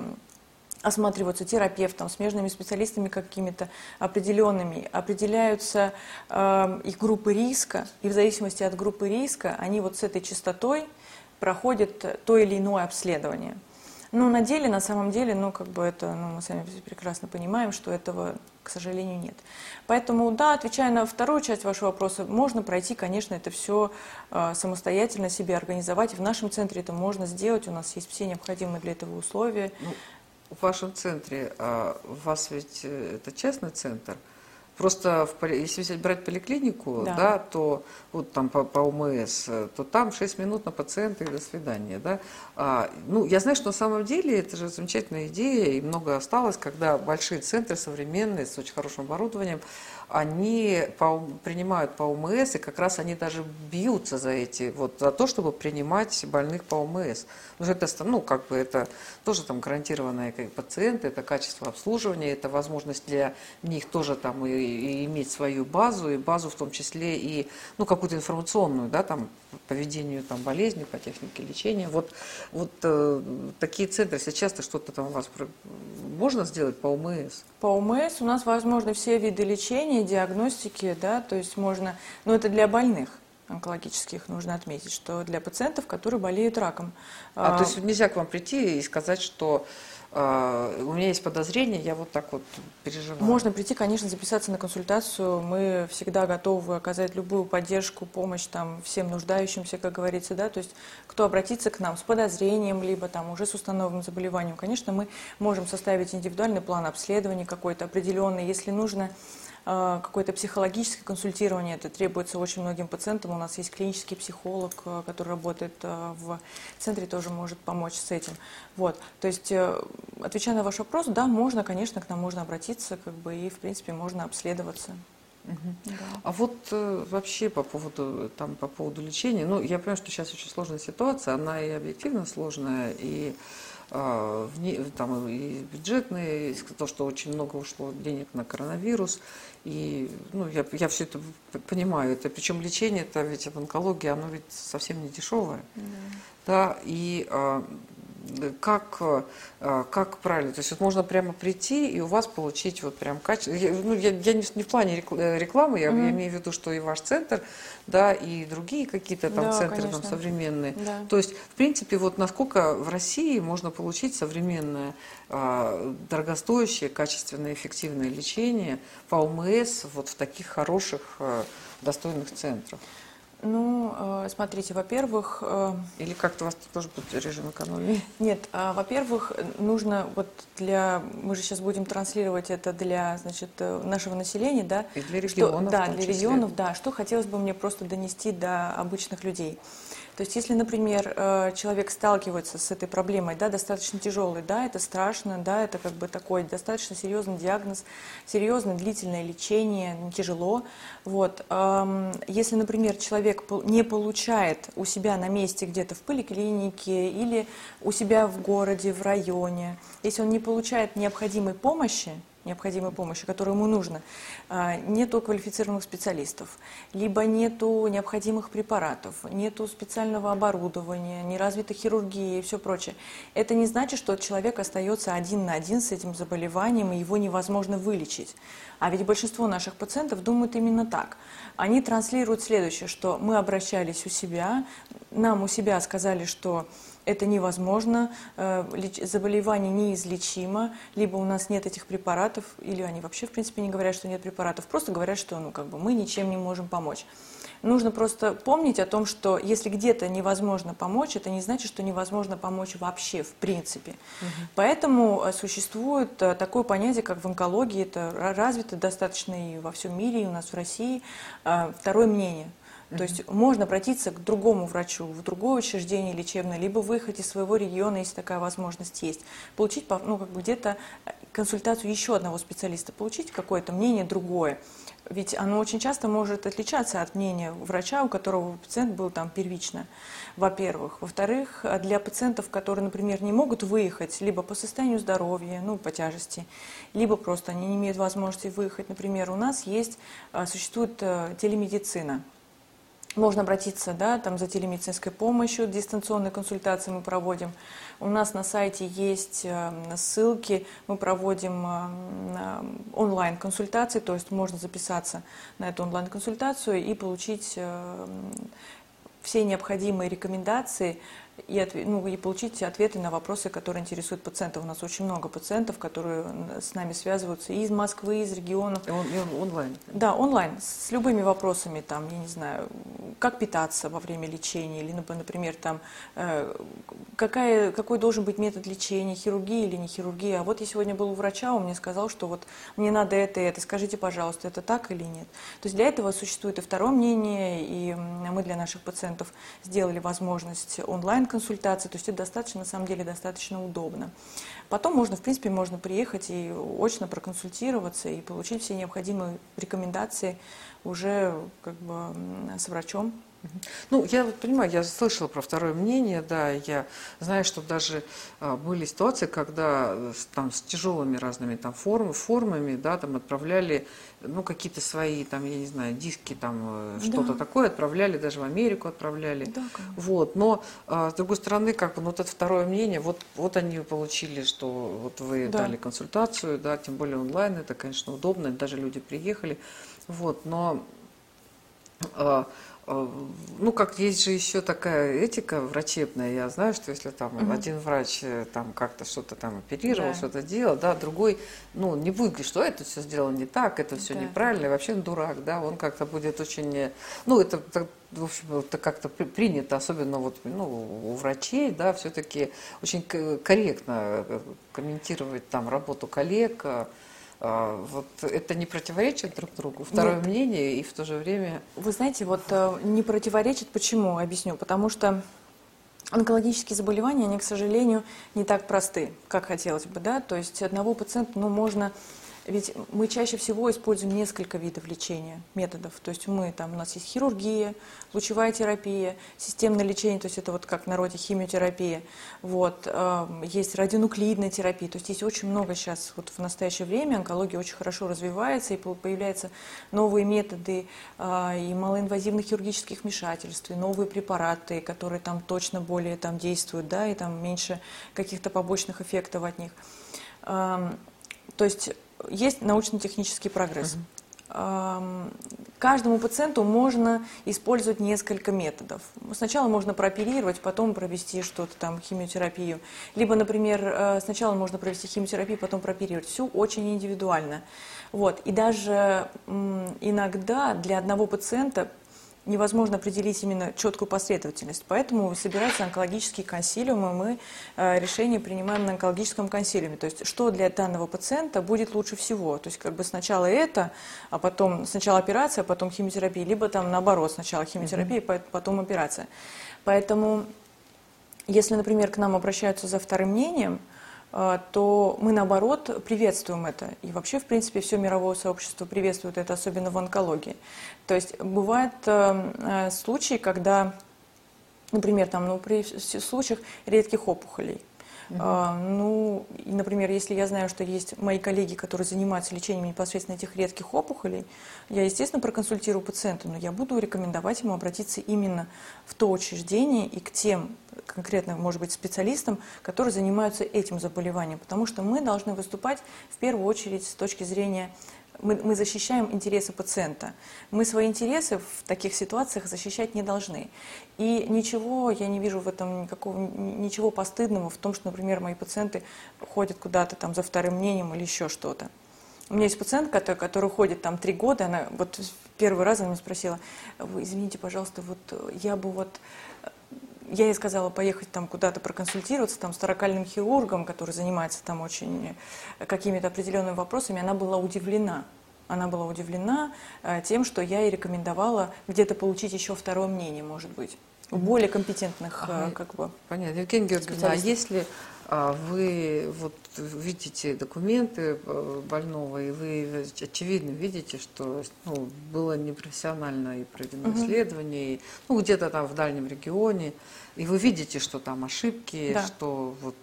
осматриваются терапевтом, смежными специалистами какими-то определенными, определяются э, их группы риска, и в зависимости от группы риска они вот с этой частотой проходят то или иное обследование. Но на деле, на самом деле, ну, как бы это, ну, мы сами прекрасно понимаем, что этого, к сожалению, нет. Поэтому, да, отвечая на вторую часть вашего вопроса, можно пройти, конечно, это все э, самостоятельно себе организовать. В нашем центре это можно сделать, у нас есть все необходимые для этого условия. Ну, в вашем центре, а у вас ведь э, это частный центр, Просто в, если взять брать поликлинику, да. да, то вот там по, по ОМС, то там 6 минут на пациента и до свидания. Да? А, ну, я знаю, что на самом деле это же замечательная идея, и много осталось, когда большие центры современные, с очень хорошим оборудованием, они по, принимают по ОМС, и как раз они даже бьются за эти, вот за то, чтобы принимать больных по ОМС. Потому что это, ну, как бы это тоже там гарантированные пациенты, это качество обслуживания, это возможность для них тоже там и, и иметь свою базу, и базу в том числе и, ну, какую-то информационную, да, там, по ведению там болезни, по технике лечения. Вот, вот э, такие центры сейчас-то что-то там у вас можно сделать по ОМС? По ОМС у нас возможны все виды лечения, диагностики, да, то есть можно, но это для больных онкологических нужно отметить, что для пациентов, которые болеют раком. А, а то есть нельзя к вам прийти и сказать, что у меня есть подозрение, я вот так вот переживаю. Можно прийти, конечно, записаться на консультацию. Мы всегда готовы оказать любую поддержку, помощь там всем нуждающимся, как говорится, да. То есть кто обратится к нам с подозрением, либо там уже с установленным заболеванием, конечно, мы можем составить индивидуальный план обследования какой-то определенный, если нужно а, какое-то психологическое консультирование. Это требуется очень многим пациентам. У нас есть клинический психолог, а, который работает а, в центре, тоже может помочь с этим. Вот. То есть, э, отвечая на ваш вопрос, да, можно, конечно, к нам можно обратиться, как бы, и, в принципе, можно обследоваться. Угу. Да. А вот э, вообще по поводу, там, по поводу лечения, ну, я понимаю, что сейчас очень сложная ситуация, она и объективно сложная, и а, там и бюджетные, то, что очень много ушло денег на коронавирус. И ну, я, я все это понимаю. Это, причем лечение, это ведь в онкологии, оно ведь совсем не дешевое. Да. да и а, как, а, как правильно? То есть вот можно прямо прийти и у вас получить вот прям качество. Я, ну, я, я не, не в плане э, рекламы, я, mm-hmm. я имею в виду, что и ваш центр, да, и другие какие-то там да, центры конечно. там современные. Да. То есть, в принципе, вот насколько в России можно получить современное, э, дорогостоящее, качественное, эффективное лечение по ОМС вот в таких хороших, э, достойных центрах? Ну, э, смотрите, во-первых... Э, Или как-то у вас тоже будет режим экономии? Нет, а, во-первых, нужно вот для... Мы же сейчас будем транслировать это для, значит, э, нашего населения, да? И для регионов. Что, да, для регионов, да. Что хотелось бы мне просто донести до обычных людей. То есть, если, например, э, человек сталкивается с этой проблемой, да, достаточно тяжелой, да, это страшно, да, это как бы такой достаточно серьезный диагноз, серьезное длительное лечение, тяжело. Вот. Если, например, человек не получает у себя на месте где-то в поликлинике или у себя в городе, в районе, если он не получает необходимой помощи, необходимой помощи, которую ему нужно, а, нету квалифицированных специалистов, либо нету необходимых препаратов, нету специального оборудования, не развита хирургия и все прочее. Это не значит, что человек остается один на один с этим заболеванием, и его невозможно вылечить. А ведь большинство наших пациентов думают именно так. Они транслируют следующее, что мы обращались у себя, нам у себя сказали, что это невозможно, э, заболевание неизлечимо, либо у нас нет этих препаратов, или они вообще, в принципе, не говорят, что нет препаратов, просто говорят, что ну, как бы, мы ничем не можем помочь. Нужно просто помнить о том, что если где-то невозможно помочь, это не значит, что невозможно помочь вообще, в принципе. Угу. Поэтому э, существует э, такое понятие, как в онкологии, это развито достаточно и во всем мире, и у нас в России, второе мнение. То есть можно обратиться к другому врачу, в другое учреждение лечебное, либо выехать из своего региона, если такая возможность есть, получить ну, как бы где-то консультацию еще одного специалиста, получить какое-то мнение другое. Ведь оно очень часто может отличаться от мнения врача, у которого пациент был там первично, во-первых. Во-вторых, для пациентов, которые, например, не могут выехать либо по состоянию здоровья, ну, по тяжести, либо просто они не имеют возможности выехать. Например, у нас есть, а, существует э, телемедицина. Можно обратиться да, там, за телемедицинской помощью, дистанционные консультации мы проводим. У нас на сайте есть э, ссылки, мы проводим э, онлайн-консультации, то есть можно записаться на эту онлайн-консультацию и получить э, все необходимые рекомендации и, ответ, ну, и получить ответы на вопросы, которые интересуют пациентов. У нас очень много пациентов, которые с нами связываются и из Москвы, и из регионов. И, он, и онлайн? Да, онлайн, с любыми вопросами, там, я не знаю, как питаться во время лечения, или, например, там, э, какая, какой должен быть метод лечения, хирургия или не хирургия. А вот я сегодня был у врача, он мне сказал, что вот мне надо это и это, скажите, пожалуйста, это так или нет. То есть для этого существует и второе мнение, и мы для наших пациентов сделали возможность онлайн консультации, то есть это достаточно, на самом деле, достаточно удобно. Потом можно, в принципе, можно приехать и очно проконсультироваться и получить все необходимые рекомендации уже как бы с врачом. Ну, я вот понимаю, я слышала про второе мнение, да, я знаю, что даже а, были ситуации, когда э, там с тяжелыми разными там форм, формами, да, там отправляли, ну, какие-то свои, там, я не знаю, диски, там, э, что-то да. такое, отправляли, даже в Америку отправляли. Да, вот, но, а, с другой стороны, как бы, ну, вот это второе мнение, вот, вот они получили, что вот вы да. дали консультацию, да, тем более онлайн, это, конечно, удобно, даже люди приехали, вот, но... А, ну, как есть же еще такая этика врачебная. Я знаю, что если там угу. один врач э, там как-то что-то там оперировал, да. что-то делал, да, другой, ну, не будет говорить, что это все сделано не так, это все да. неправильно, вообще он дурак, да, он как-то будет очень, ну, это, в общем, это как-то принято, особенно вот, ну, у врачей, да, все-таки очень корректно э, комментировать там работу коллег, а, вот это не противоречит друг другу? Второе Нет. мнение и в то же время... Вы знаете, вот э, не противоречит, почему? Объясню. Потому что онкологические заболевания, они, к сожалению, не так просты, как хотелось бы, да, то есть одного пациента, ну, можно ведь мы чаще всего используем несколько видов лечения, методов. То есть мы, там, у нас есть хирургия, лучевая терапия, системное лечение, то есть это вот как в народе химиотерапия. Вот, э, есть радионуклидная терапия. То есть есть очень много сейчас, вот в настоящее время онкология очень хорошо развивается, и появляются новые методы э, и малоинвазивных хирургических вмешательств, и новые препараты, которые там точно более там действуют, да, и там меньше каких-то побочных эффектов от них. Э, то есть есть научно-технический прогресс. Угу. Каждому пациенту можно использовать несколько методов. Сначала можно прооперировать, потом провести что-то там, химиотерапию. Либо, например, э, сначала можно провести химиотерапию, потом прооперировать. Все очень индивидуально. Вот. И даже иногда для одного пациента невозможно определить именно четкую последовательность. Поэтому собираются онкологические консилиумы, мы э, решение принимаем на онкологическом консилиуме. То есть, что для данного пациента будет лучше всего. То есть, как бы сначала это, а потом сначала операция, а потом химиотерапия, либо там наоборот, сначала химиотерапия, mm-hmm. потом операция. Поэтому, если, например, к нам обращаются за вторым мнением, то мы, наоборот, приветствуем это. И вообще, в принципе, все мировое сообщество приветствует это, особенно в онкологии. То есть бывают э, э, случаи, когда, например, там, ну, при случаях редких опухолей, А, ну, например, если я знаю, что есть мои коллеги, которые занимаются лечением непосредственно этих редких опухолей, я, естественно, проконсультирую пациента, но я буду рекомендовать ему обратиться именно в то учреждение и к тем конкретно, может быть, специалистам, которые занимаются этим заболеванием, потому что мы должны выступать в первую очередь с точки зрения мы, мы защищаем интересы пациента. Мы свои интересы в таких ситуациях защищать не должны. И ничего, я не вижу в этом никакого, ничего постыдного в том, что, например, мои пациенты ходят куда-то там за вторым мнением или еще что-то. У меня есть пациентка, которая, ходит там три года, она вот первый раз она меня спросила, извините, пожалуйста, вот я бы вот я ей сказала поехать там куда-то проконсультироваться там с таракальным хирургом, который занимается там очень какими-то определенными вопросами, она была удивлена. Она была удивлена э, тем, что я ей рекомендовала где-то получить еще второе мнение, может быть, у более компетентных, э, как бы. Понятно. Евгения Георгиевна, а если а, вы вот видите документы э, больного, и вы очевидно видите, что ну, было непрофессионально и проведено угу. исследование, и, ну, где-то там в дальнем регионе, и вы видите, что там ошибки, да. что вот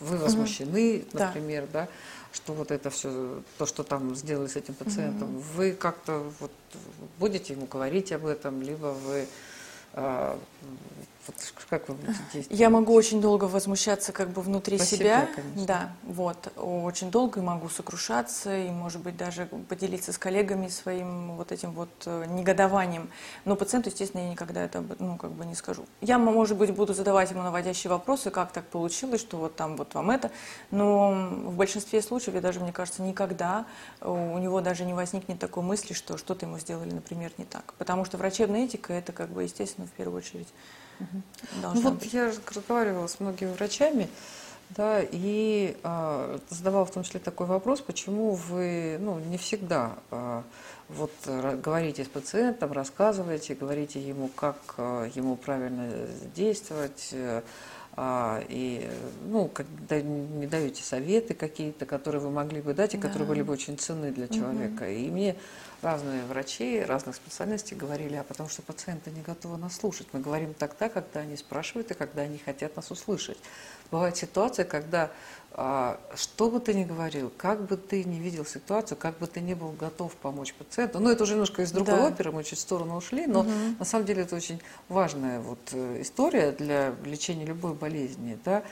вы возмущены, угу. например, да. да, что вот это все, то, что там сделали с этим пациентом, угу. вы как-то вот будете ему говорить об этом, либо вы а, вот как вы будете действовать? Я могу очень долго возмущаться как бы внутри По себя. Себе, да, вот. Очень долго и могу сокрушаться, и, может быть, даже поделиться с коллегами своим вот этим вот э, негодованием. Но пациенту, естественно, я никогда это ну, как бы не скажу. Я, может быть, буду задавать ему наводящие вопросы, как так получилось, что вот там вот вам это. Но в большинстве случаев, я даже, мне кажется, никогда у него даже не возникнет такой мысли, что что-то ему сделали, например, не так. Потому что врачебная этика – это, как бы, естественно, в первую очередь ну, вот быть. я разговаривала с многими врачами, да, и а, задавала в том числе такой вопрос, почему вы, ну, не всегда а, вот говорите с пациентом, рассказываете, говорите ему, как а, ему правильно действовать, а, и, ну, когда не даете советы какие-то, которые вы могли бы дать, и да. которые были бы очень ценны для человека. Угу. И мне разные врачи разных специальностей говорили, а потому что пациенты не готовы нас слушать. Мы говорим тогда, когда они спрашивают и когда они хотят нас услышать. Бывает ситуация, когда что бы ты ни говорил, как бы ты ни видел ситуацию, как бы ты ни был готов помочь пациенту, ну это уже немножко из другой да. оперы, мы чуть в сторону ушли, но угу. на самом деле это очень важная вот э, история для лечения любой болезни, да,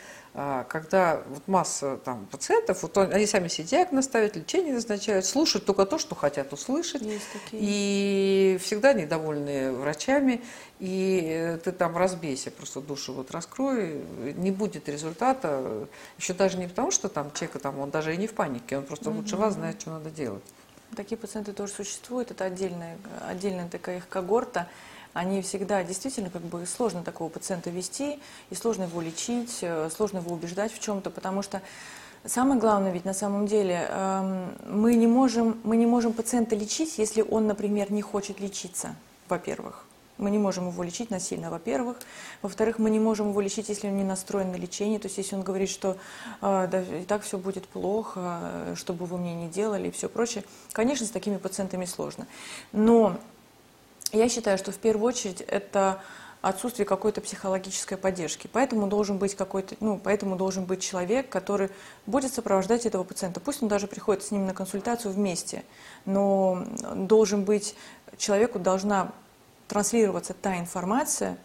а, когда вот масса там, пациентов, вот они сами себе диагноз ставят, лечение назначают, слушают только то, что хотят услышать, и всегда недовольны врачами, и э, ты там разбейся, просто душу вот раскрой, не будет результата, еще даже не потому, что там человек, там, он даже и не в панике, он просто лучше вас знает, что надо делать. Такие пациенты тоже существуют, это отдельная, отдельная такая их когорта, они всегда действительно как бы сложно такого пациента вести, и сложно его лечить, э, сложно его убеждать в чем-то, потому что самое главное ведь на самом деле эм, мы не можем, мы не можем пациента лечить, если он, например, не хочет лечиться, во-первых. Мы не можем его лечить насильно, во-первых. Во-вторых, мы не можем его лечить, если он не настроен на лечение. То есть, если он говорит, что э, да, и так все будет плохо, что бы вы мне не делали и все прочее. Конечно, с такими пациентами сложно. Но я считаю, что в первую очередь это отсутствие какой-то психологической поддержки. Поэтому должен быть какой-то, ну, поэтому должен быть человек, который будет сопровождать этого пациента. Пусть он даже приходит с ним на консультацию вместе, но должен быть человеку должна транслироваться та информация,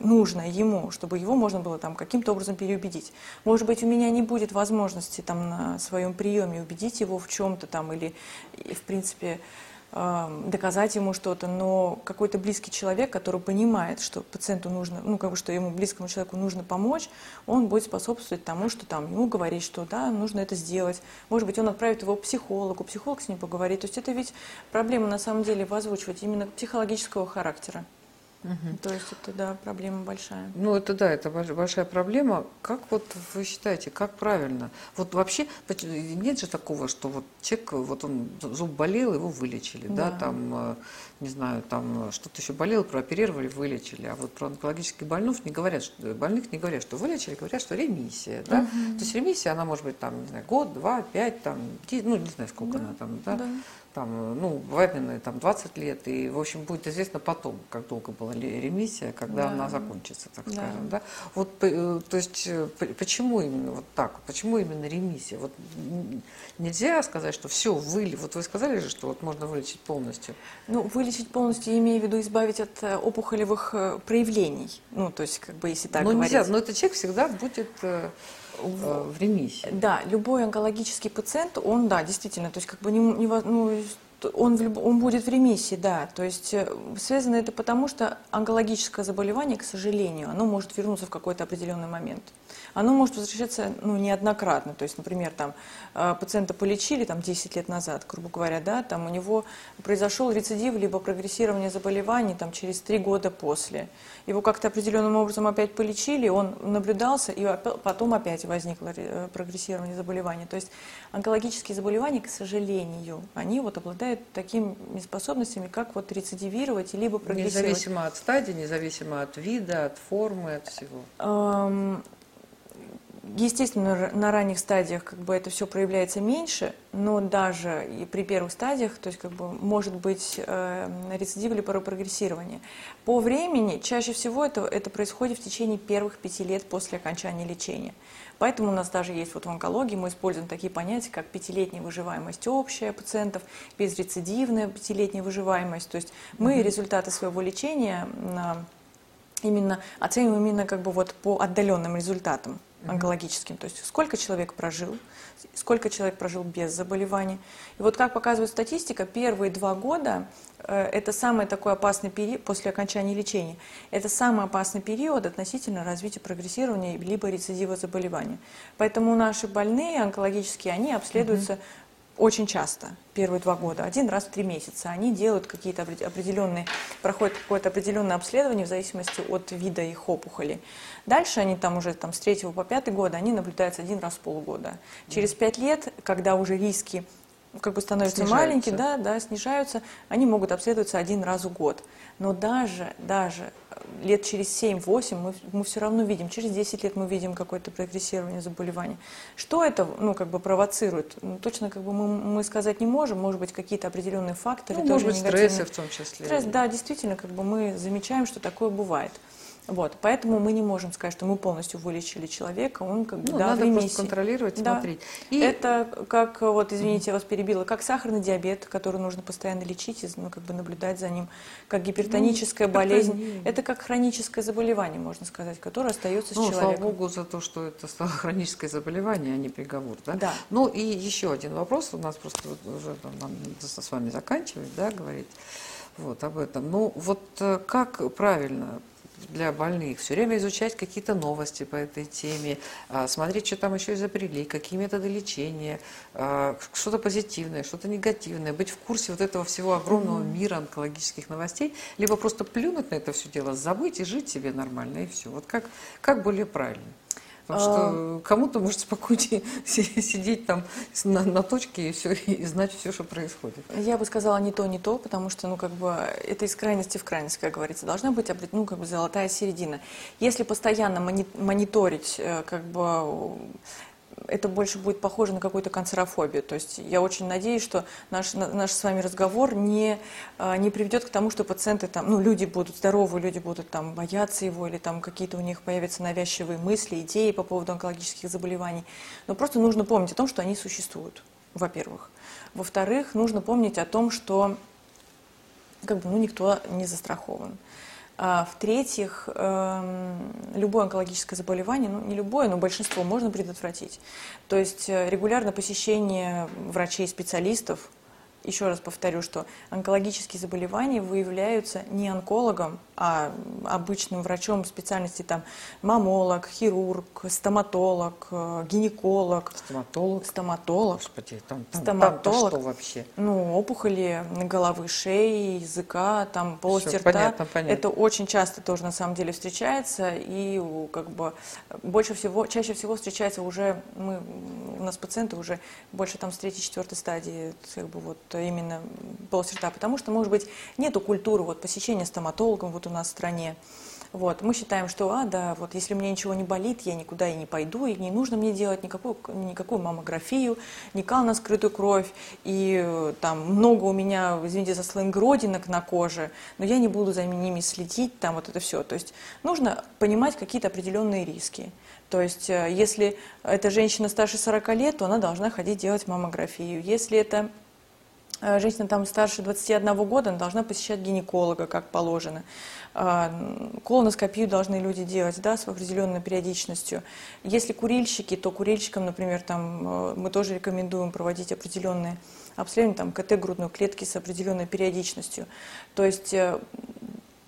нужная ему, чтобы его можно было там каким-то образом переубедить. Может быть, у меня не будет возможности там на своем приеме убедить его в чем-то там или, в принципе, доказать ему что-то, но какой-то близкий человек, который понимает, что пациенту нужно, ну, как бы, что ему, близкому человеку нужно помочь, он будет способствовать тому, что там ему говорить, что да, нужно это сделать. Может быть, он отправит его к психологу, психолог с ним поговорит. То есть это ведь проблема на самом деле возвучивать именно психологического характера. Угу. То есть это, да, проблема большая. Ну, это да, это большая проблема. Как вот вы считаете, как правильно? Вот вообще нет же такого, что вот человек, вот он зуб болел, его вылечили, да, да там, э, не знаю, там что-то еще болело, прооперировали, вылечили. А вот про онкологических больных не говорят, что, больных не говорят, что вылечили, говорят, что ремиссия, да. Угу. То есть ремиссия, она может быть там, не знаю, год, два, пять, там, ну, не знаю, сколько да. она там, да. да там, ну, бывает, там 20 лет, и, в общем, будет известно потом, как долго была ремиссия, когда да. она закончится, так да. скажем, да. Вот, э, то есть, э, почему именно вот так, почему именно ремиссия? Вот нельзя сказать, что все, выли, вот вы сказали же, что вот можно вылечить полностью. Ну, вылечить полностью, имею в виду избавить от э, опухолевых проявлений, ну, то есть, как бы, если так но говорить. Нельзя, но этот человек всегда будет в ремиссии. Да, любой онкологический пациент, он, да, действительно, то есть как бы не, не ну, он, в, он будет в ремиссии, да. То есть э, связано это потому, что онкологическое заболевание, к сожалению, оно может вернуться в какой-то определенный момент. Оно может возвращаться ну, неоднократно. То есть, например, там, э, пациента полечили там, 10 лет назад, грубо говоря, да, там, у него произошел рецидив либо прогрессирование заболеваний там, через 3 года после. Его как-то определенным образом опять полечили, он наблюдался, и потом опять возникло э, прогрессирование заболеваний. То есть онкологические заболевания, к сожалению, они вот обладают такими способностями, как вот рецидивировать, либо прогрессировать. Независимо от стадии, независимо от вида, от формы, от всего. Эм, Естественно, на ранних стадиях как бы это все проявляется меньше, но даже и при первых стадиях, то есть как бы может быть э, рецидив или прогрессирование. По времени чаще всего это, это происходит в течение первых пяти лет после окончания лечения. Поэтому у нас даже есть вот в онкологии, мы используем такие понятия, как пятилетняя выживаемость общая пациентов, безрецидивная пятилетняя выживаемость. То есть мы mm-hmm. результаты своего лечения именно оцениваем именно как бы вот по отдаленным результатам онкологическим. То есть сколько человек прожил, сколько человек прожил без заболеваний. И вот как показывает статистика, первые два года э, это самый такой опасный период после окончания лечения. Это самый опасный период относительно развития прогрессирования либо рецидива заболевания. Поэтому наши больные онкологические, они обследуются угу очень часто, первые два года, один раз в три месяца. Они делают какие-то определенные, проходят какое-то определенное обследование в зависимости от вида их опухоли. Дальше они там уже там, с третьего по пятый год, они наблюдаются один раз в полгода. Через пять лет, когда уже риски как бы становятся маленькие, да, да, снижаются, они могут обследоваться один раз в год. Но даже, даже лет через 7-8 мы, мы все равно видим, через 10 лет мы видим какое-то прогрессирование заболевания. Что это ну, как бы провоцирует? Ну, точно как бы мы, мы сказать не можем, может быть, какие-то определенные факторы. Ну, тоже может быть, стрессы в том числе. Стресс, да, действительно, как бы мы замечаем, что такое бывает. Вот, поэтому мы не можем сказать, что мы полностью вылечили человека, он как бы, ну, да, надо в ремиссии. просто контролировать, да. смотреть. И... Это как, вот, извините, я вас перебила, как сахарный диабет, который нужно постоянно лечить, ну, как бы наблюдать за ним, как гипертоническая ну, болезнь. Это как хроническое заболевание, можно сказать, которое остается ну, с человеком. слава богу за то, что это стало <laughs> хроническое заболевание, а не приговор, да? Да. Ну и еще один вопрос, у нас просто уже там, нам с вами заканчивать, да, говорить вот об этом. Ну вот э, как правильно для больных, все время изучать какие-то новости по этой теме, а, смотреть, что там еще изобрели, какие методы лечения, а, что-то позитивное, что-то негативное, быть в курсе вот этого всего огромного мира онкологических новостей, либо просто плюнуть на это все дело, забыть и жить себе нормально, и все. Вот как, как более правильно? Потому что а. кому-то может спокойнее <laughs> сидеть там на, на точке и, все, и знать все, что происходит. Я бы сказала не то, не то, потому что, ну, как бы, это из крайности в крайность, как говорится. Должна быть, ну, как бы, золотая середина. Если постоянно мониторить, э, как бы, это больше будет похоже на какую-то канцерофобию. То есть я очень надеюсь, что наш, наш с вами разговор не, а, не приведет к тому, что пациенты там, ну, люди будут здоровы, люди будут там бояться его, или там какие-то у них появятся навязчивые мысли, идеи по поводу онкологических заболеваний. Но просто нужно помнить о том, что они существуют, во-первых. Во-вторых, нужно помнить о том, что как бы, ну, никто не застрахован. А, в-третьих, эм, любое онкологическое заболевание, ну не любое, но большинство можно предотвратить. То есть э, регулярно посещение врачей-специалистов, еще раз повторю, что онкологические заболевания выявляются не онкологом, а обычным врачом специальности там мамолог, хирург, стоматолог, э, гинеколог. Стоматолог? Стоматолог. Господи, там, там, стоматолог. там что вообще? Ну, опухоли головы, шеи, языка, там полости рта. Понятно, понятно. Это очень часто тоже на самом деле встречается и как бы больше всего, чаще всего встречается уже, мы, у нас пациенты уже больше там с третьей, четвертой стадии, как бы вот именно полость рта, потому что, может быть, нету культуры вот посещения стоматологом, вот у нас в стране. Вот. Мы считаем, что, а, да, вот если мне ничего не болит, я никуда и не пойду, и не нужно мне делать никакую, никакую маммографию, ни кал на скрытую кровь, и там много у меня, извините за сленг, родинок на коже, но я не буду за ними следить, там вот это все. То есть нужно понимать какие-то определенные риски. То есть э, если эта женщина старше 40 лет, то она должна ходить делать маммографию. Если это Э, женщина там старше 21 года, она должна посещать гинеколога, как положено. А, колоноскопию должны люди делать да, с определенной периодичностью. Если курильщики, то курильщикам, например, там, э, мы тоже рекомендуем проводить определенные обследования, там, КТ грудной клетки с определенной периодичностью. То есть э,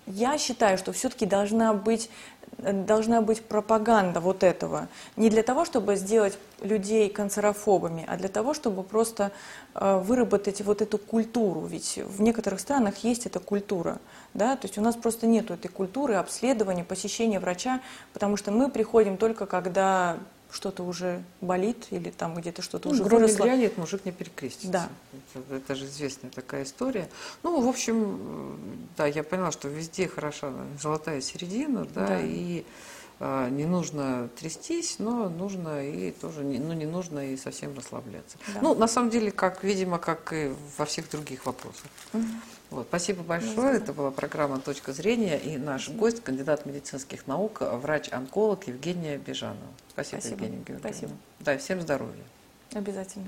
я считаю, что все-таки должна быть должна быть пропаганда вот этого. Не для того, чтобы сделать людей канцерофобами, а для того, чтобы просто э, выработать вот эту культуру. Ведь в некоторых странах есть эта культура. Да? То есть у нас просто нет этой культуры обследования, посещения врача, потому что мы приходим только когда что-то уже болит или там где-то что-то ну, уже гром выросло. не грянет, мужик не перекрестится. Да. Это, это же известная такая история. Ну, в общем, да, я поняла, что везде хороша золотая середина, да, Да. и а, не нужно трястись, но нужно и тоже, не, ну, не нужно и совсем расслабляться. Да. Ну, на самом деле, как, видимо, как и во всех других вопросах. Мгм. Вот, спасибо большое. Да, Это была программа «Точка зрения» и наш гость, кандидат медицинских наук, врач-онколог Евгения Бежанова. Спасибо, Спасибо. Евгения Георгиевна. Спасибо. Да, всем здоровья. Обязательно.